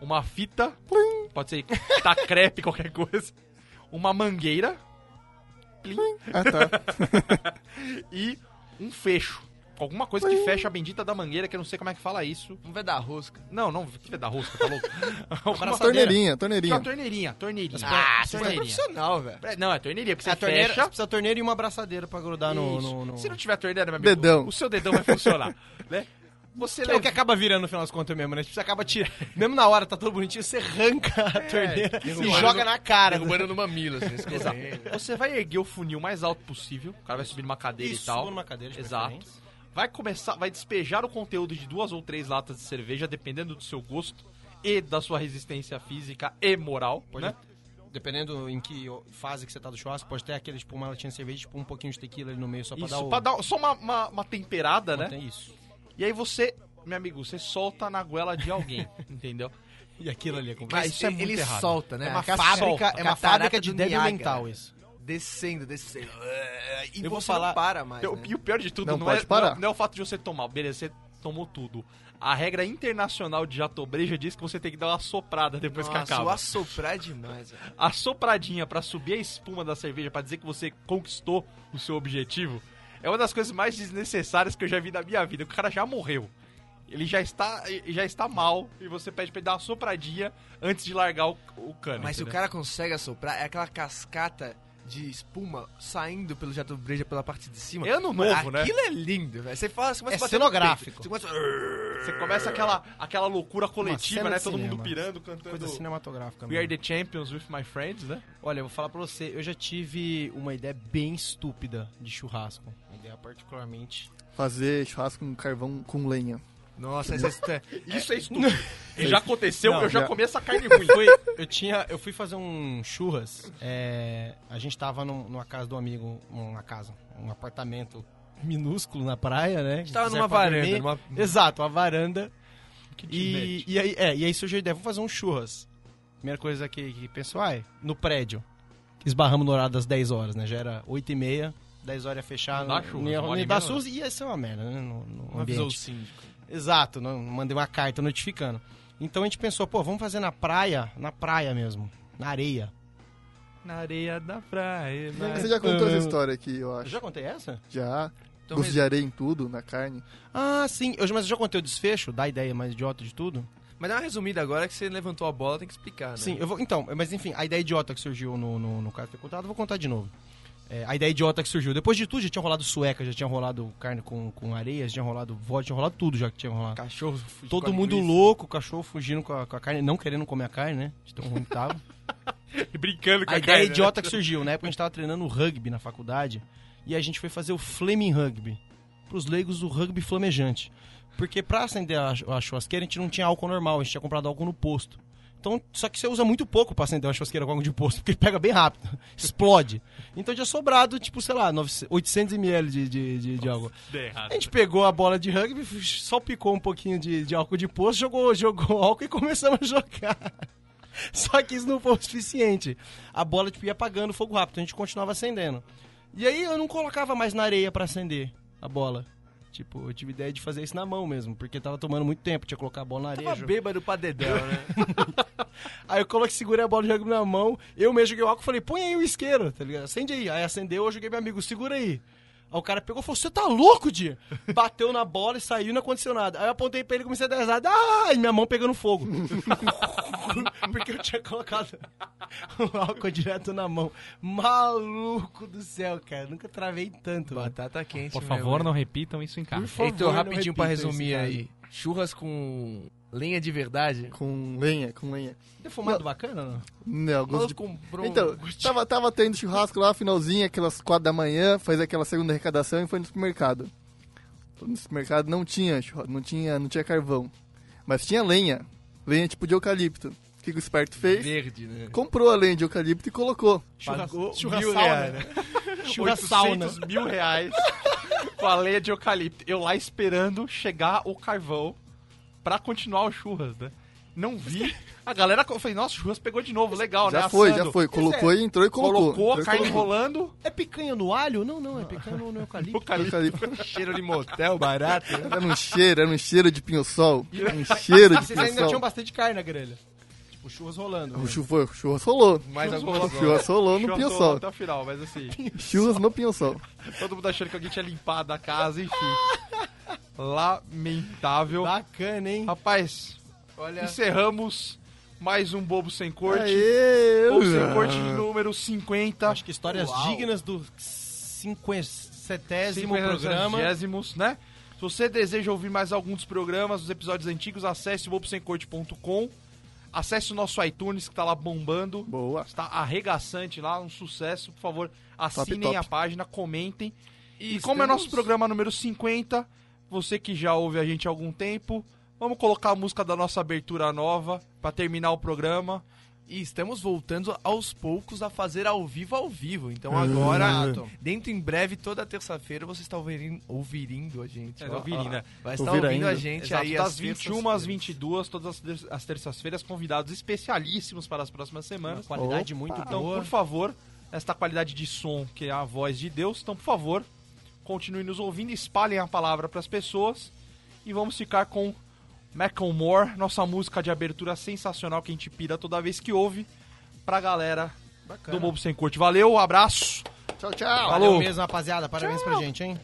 Uma fita, pode ser tá crepe, qualquer coisa. Uma mangueira Ah, tá. e um fecho. Alguma coisa que fecha a bendita da mangueira, que eu não sei como é que fala isso. Vamos ver da rosca. Não, não, que da rosca, tá louco? Alguma torneirinha, Uma torneirinha. torneirinha, torneirinha. Ah, você é torneirinha. profissional, velho. É, Não, é torneirinha, porque É você a torneira, fecha. você precisa de torneira e uma abraçadeira pra grudar no, no, no- Se não tiver torneira, meu amigo, Dedão. o seu dedão vai funcionar, né? Você Que é o que acaba virando no final das contas mesmo, né? Tipo, Você acaba tirando. Mesmo na hora, tá todo bonitinho, você arranca a torneira e joga no- na cara. Derrubando no mamilo, assim, Exato. Você vai erguer o funil o mais alto possível, o cara vai subir numa cadeira Isso, e tal. numa cadeira de Exato. Vai começar, vai despejar o conteúdo de duas ou três latas de cerveja, dependendo do seu gosto e da sua resistência física e moral, Pode- né? Dependendo em que fase que você tá do churrasco, pode ter aquele, tipo, uma latinha de cerveja, tipo, um pouquinho de tequila ali no meio, só pra Isso, dar o... pra dar só uma, uma, uma temperada, né? Tem isso. E aí você, meu amigo, você solta na goela de alguém, entendeu? E aquilo ali é complicado. isso é muito ele errado. solta, né? É uma A fábrica, solta. é uma fábrica de débil mental isso. Descendo, descendo. E Eu vou você falar- não para mais, O- né? E o pior de tudo Não não, pode é, parar. não, não é o fato de você tomar. Beleza, você tomou tudo. A regra internacional de jatobreja diz que você tem que dar uma soprada depois que Nossa, o acaba. assoprar é demais, velho. A sopradinha pra subir a espuma da cerveja, pra dizer que você conquistou o seu objetivo, é uma das coisas mais desnecessárias que eu já vi na minha vida. O cara já morreu. Ele já está, já está mal e você pede pra ele dar uma sopradinha antes de largar o, o cano. Mas se o cara consegue assoprar, é aquela cascata de espuma saindo pelo jatobreja pela parte de cima. É ano Mano, novo, né? Aquilo é lindo, velho. Você fala, você começa É a bater no cenográfico. Você começa... Você começa aquela, aquela loucura coletiva, né? Todo mundo pirando, cantando Coisa cinematográfica We are the champions with my friends, né? Olha, eu vou falar pra você, eu já tive uma ideia bem estúpida de churrasco. Uma ideia particularmente... Fazer churrasco com carvão com lenha. Nossa, essa é... Isso é estúpido. já aconteceu, Não, eu já já. comi essa carne ruim. Fui- eu tinha, eu fui fazer um churras. é, a gente tava num- numa casa do amigo, uma casa, um apartamento minúsculo na praia, né? tava Quiser numa pra varanda, numa- Exato, uma varanda. Que E, e aí, é, e aí surgiu a ideia, vamos fazer um churras. Primeira coisa que, que pensou, ai, no prédio. Esbarramos no horário das 10 horas, né? Já era 8 e meia, 10 horas ia fechar. Não dá no- churras, não ia- não ia e dar churras e ia ser uma merda, né? No, no Uma avisou o ambiente. síndico. Exato, não, mandei uma carta notificando. Então a gente pensou, pô, vamos fazer na praia, na praia mesmo, na areia. Na areia da praia. Você já contou essa história aqui, eu Eu acho. já contei essa? Já. Então, Gosto mas- de areia em tudo, na carne. Ah, sim. Eu, mas eu já contei o desfecho da ideia mais idiota de tudo? Mas dá uma resumida agora que você levantou a bola, tem que explicar, né? Sim, eu vou. Então, mas enfim, a ideia idiota que surgiu no, no, no caso que eu contado, eu vou contar de novo. É, a ideia idiota que surgiu. Depois de tudo, já tinha rolado sueca, já tinha rolado carne com, com areia, já tinha rolado vodka, tinha rolado tudo já que tinha rolado. Cachorro fugindo Todo com a mundo linguiça. louco, cachorro fugindo com a, com a carne, não querendo comer a carne, né? De tão ruim que tava. Brincando com a, A ideia carne, né? idiota que surgiu. Na época a gente tava treinando rugby na faculdade e a gente foi fazer o Flaming Rugby. Pros leigos, o rugby flamejante. Porque pra acender a, a churrasqueira a gente não tinha álcool normal, a gente tinha comprado álcool no posto. Então, só que você usa muito pouco pra acender uma churrasqueira com álcool de posto, porque pega bem rápido, explode. Então tinha sobrado, tipo, sei lá, 900 800ml de, de, de, de álcool. A gente pegou a bola de rugby, só picou um pouquinho de, de álcool de poço, jogou, jogou álcool e começamos a jogar. Só que isso não foi o suficiente. A bola tipo, ia apagando fogo rápido, a gente continuava acendendo. E aí eu não colocava mais na areia pra acender a bola. Tipo, eu tive ideia de fazer isso na mão mesmo, porque tava tomando muito tempo, tinha que colocar a bola na areia. Tava bêbado pra dedão, né? Aí eu coloquei, segurei a bola rugby na mão, eu mesmo joguei o álcool e falei, põe aí o isqueiro, tá ligado? Acende aí. Aí acendeu, eu joguei meu amigo, segura aí. Aí o cara pegou e falou, você tá louco, Dia? Bateu na bola e saiu e não aconteceu nada. Aí eu apontei pra ele e comecei a dar risada. Ah! E minha mão pegando fogo. Porque eu tinha colocado o álcool direto na mão. Maluco do céu, cara. Nunca travei tanto. mano. Batata quente Por favor, não repitam isso em casa. Por favor, Heitor, rapidinho pra resumir isso, aí. Churras com lenha de verdade. Com lenha, com lenha. Defumado bacana, não? Não, gosto de... comprou um Então, tava, tava tendo churrasco lá, finalzinho, aquelas quatro da manhã, faz aquela segunda arrecadação e foi no supermercado. No supermercado não tinha, churra- não tinha, não tinha carvão. Mas tinha lenha. Lenha tipo de eucalipto. O que, que o esperto fez? verde, né? Comprou a lenha de eucalipto e colocou. Churras, Pagou churras mil reais. 800 mil reais com a lenha de eucalipto. Eu lá esperando chegar o carvão pra continuar o churras, né? Não vi. A galera, eu falei, nossa, o churras pegou de novo, legal, né? Já foi, Assando. já foi. Colocou e entrou e colocou. Colocou, Entrou carne colocou. enrolando. É picanha no alho? Não, não, é picanha no, no eucalipto. Eucalipto. Eucalipto. Cheiro de motel barato. Era um cheiro, era um cheiro de pinho-sol. Um cheiro de Vocês ainda tinham pinho-sol. bastante carne na grelha. Tipo, churras rolando. O churras, o churras rolou. Mais alguma O coisa. churras rolou no Churras pinho-sol. até o final, mas assim, Churras no pinho-sol. todo mundo achando que alguém tinha limpado a casa, enfim. Lamentável. Bacana, hein? Rapaz, Olha, encerramos mais um Bobo Sem Corte. Aê! Bobo Sem Corte número 50. Acho que histórias Uau. dignas do cinquentésimo programa. Vigésimos, né? Se você deseja ouvir mais algum dos programas, dos episódios antigos, acesse o bobosemcorte.com. Acesse o nosso iTunes, que tá lá bombando. Boa. Está arregaçante lá, um sucesso. Por favor, assinem top. a página, comentem. E, E como é nosso programa número 50, você que já ouve a gente há algum tempo, vamos colocar a música da nossa abertura nova pra terminar o programa. E estamos voltando aos poucos a fazer ao vivo ao vivo. Então agora, Exato. dentro em breve, toda terça-feira, você está ouvindo, ouvindo a gente. É, Ó, ouvindo, ó, né? Vai estar ouvindo a gente Exato, aí das às 21 às terças-feiras. 22, todas as ter- as terças-feiras, convidados especialíssimos para as próximas Uma semanas. qualidade muito Então, boa. por favor, esta qualidade de som que é a voz de Deus, então, por favor, continue nos ouvindo, espalhem a palavra para as pessoas e vamos ficar com Macklemore, nossa música de abertura sensacional que a gente pira toda vez que ouve, pra galera Bacana. do Bobo Sem Corte. Valeu, abraço! Tchau, tchau. Valeu Falou. mesmo, rapaziada. Parabéns pra gente, hein?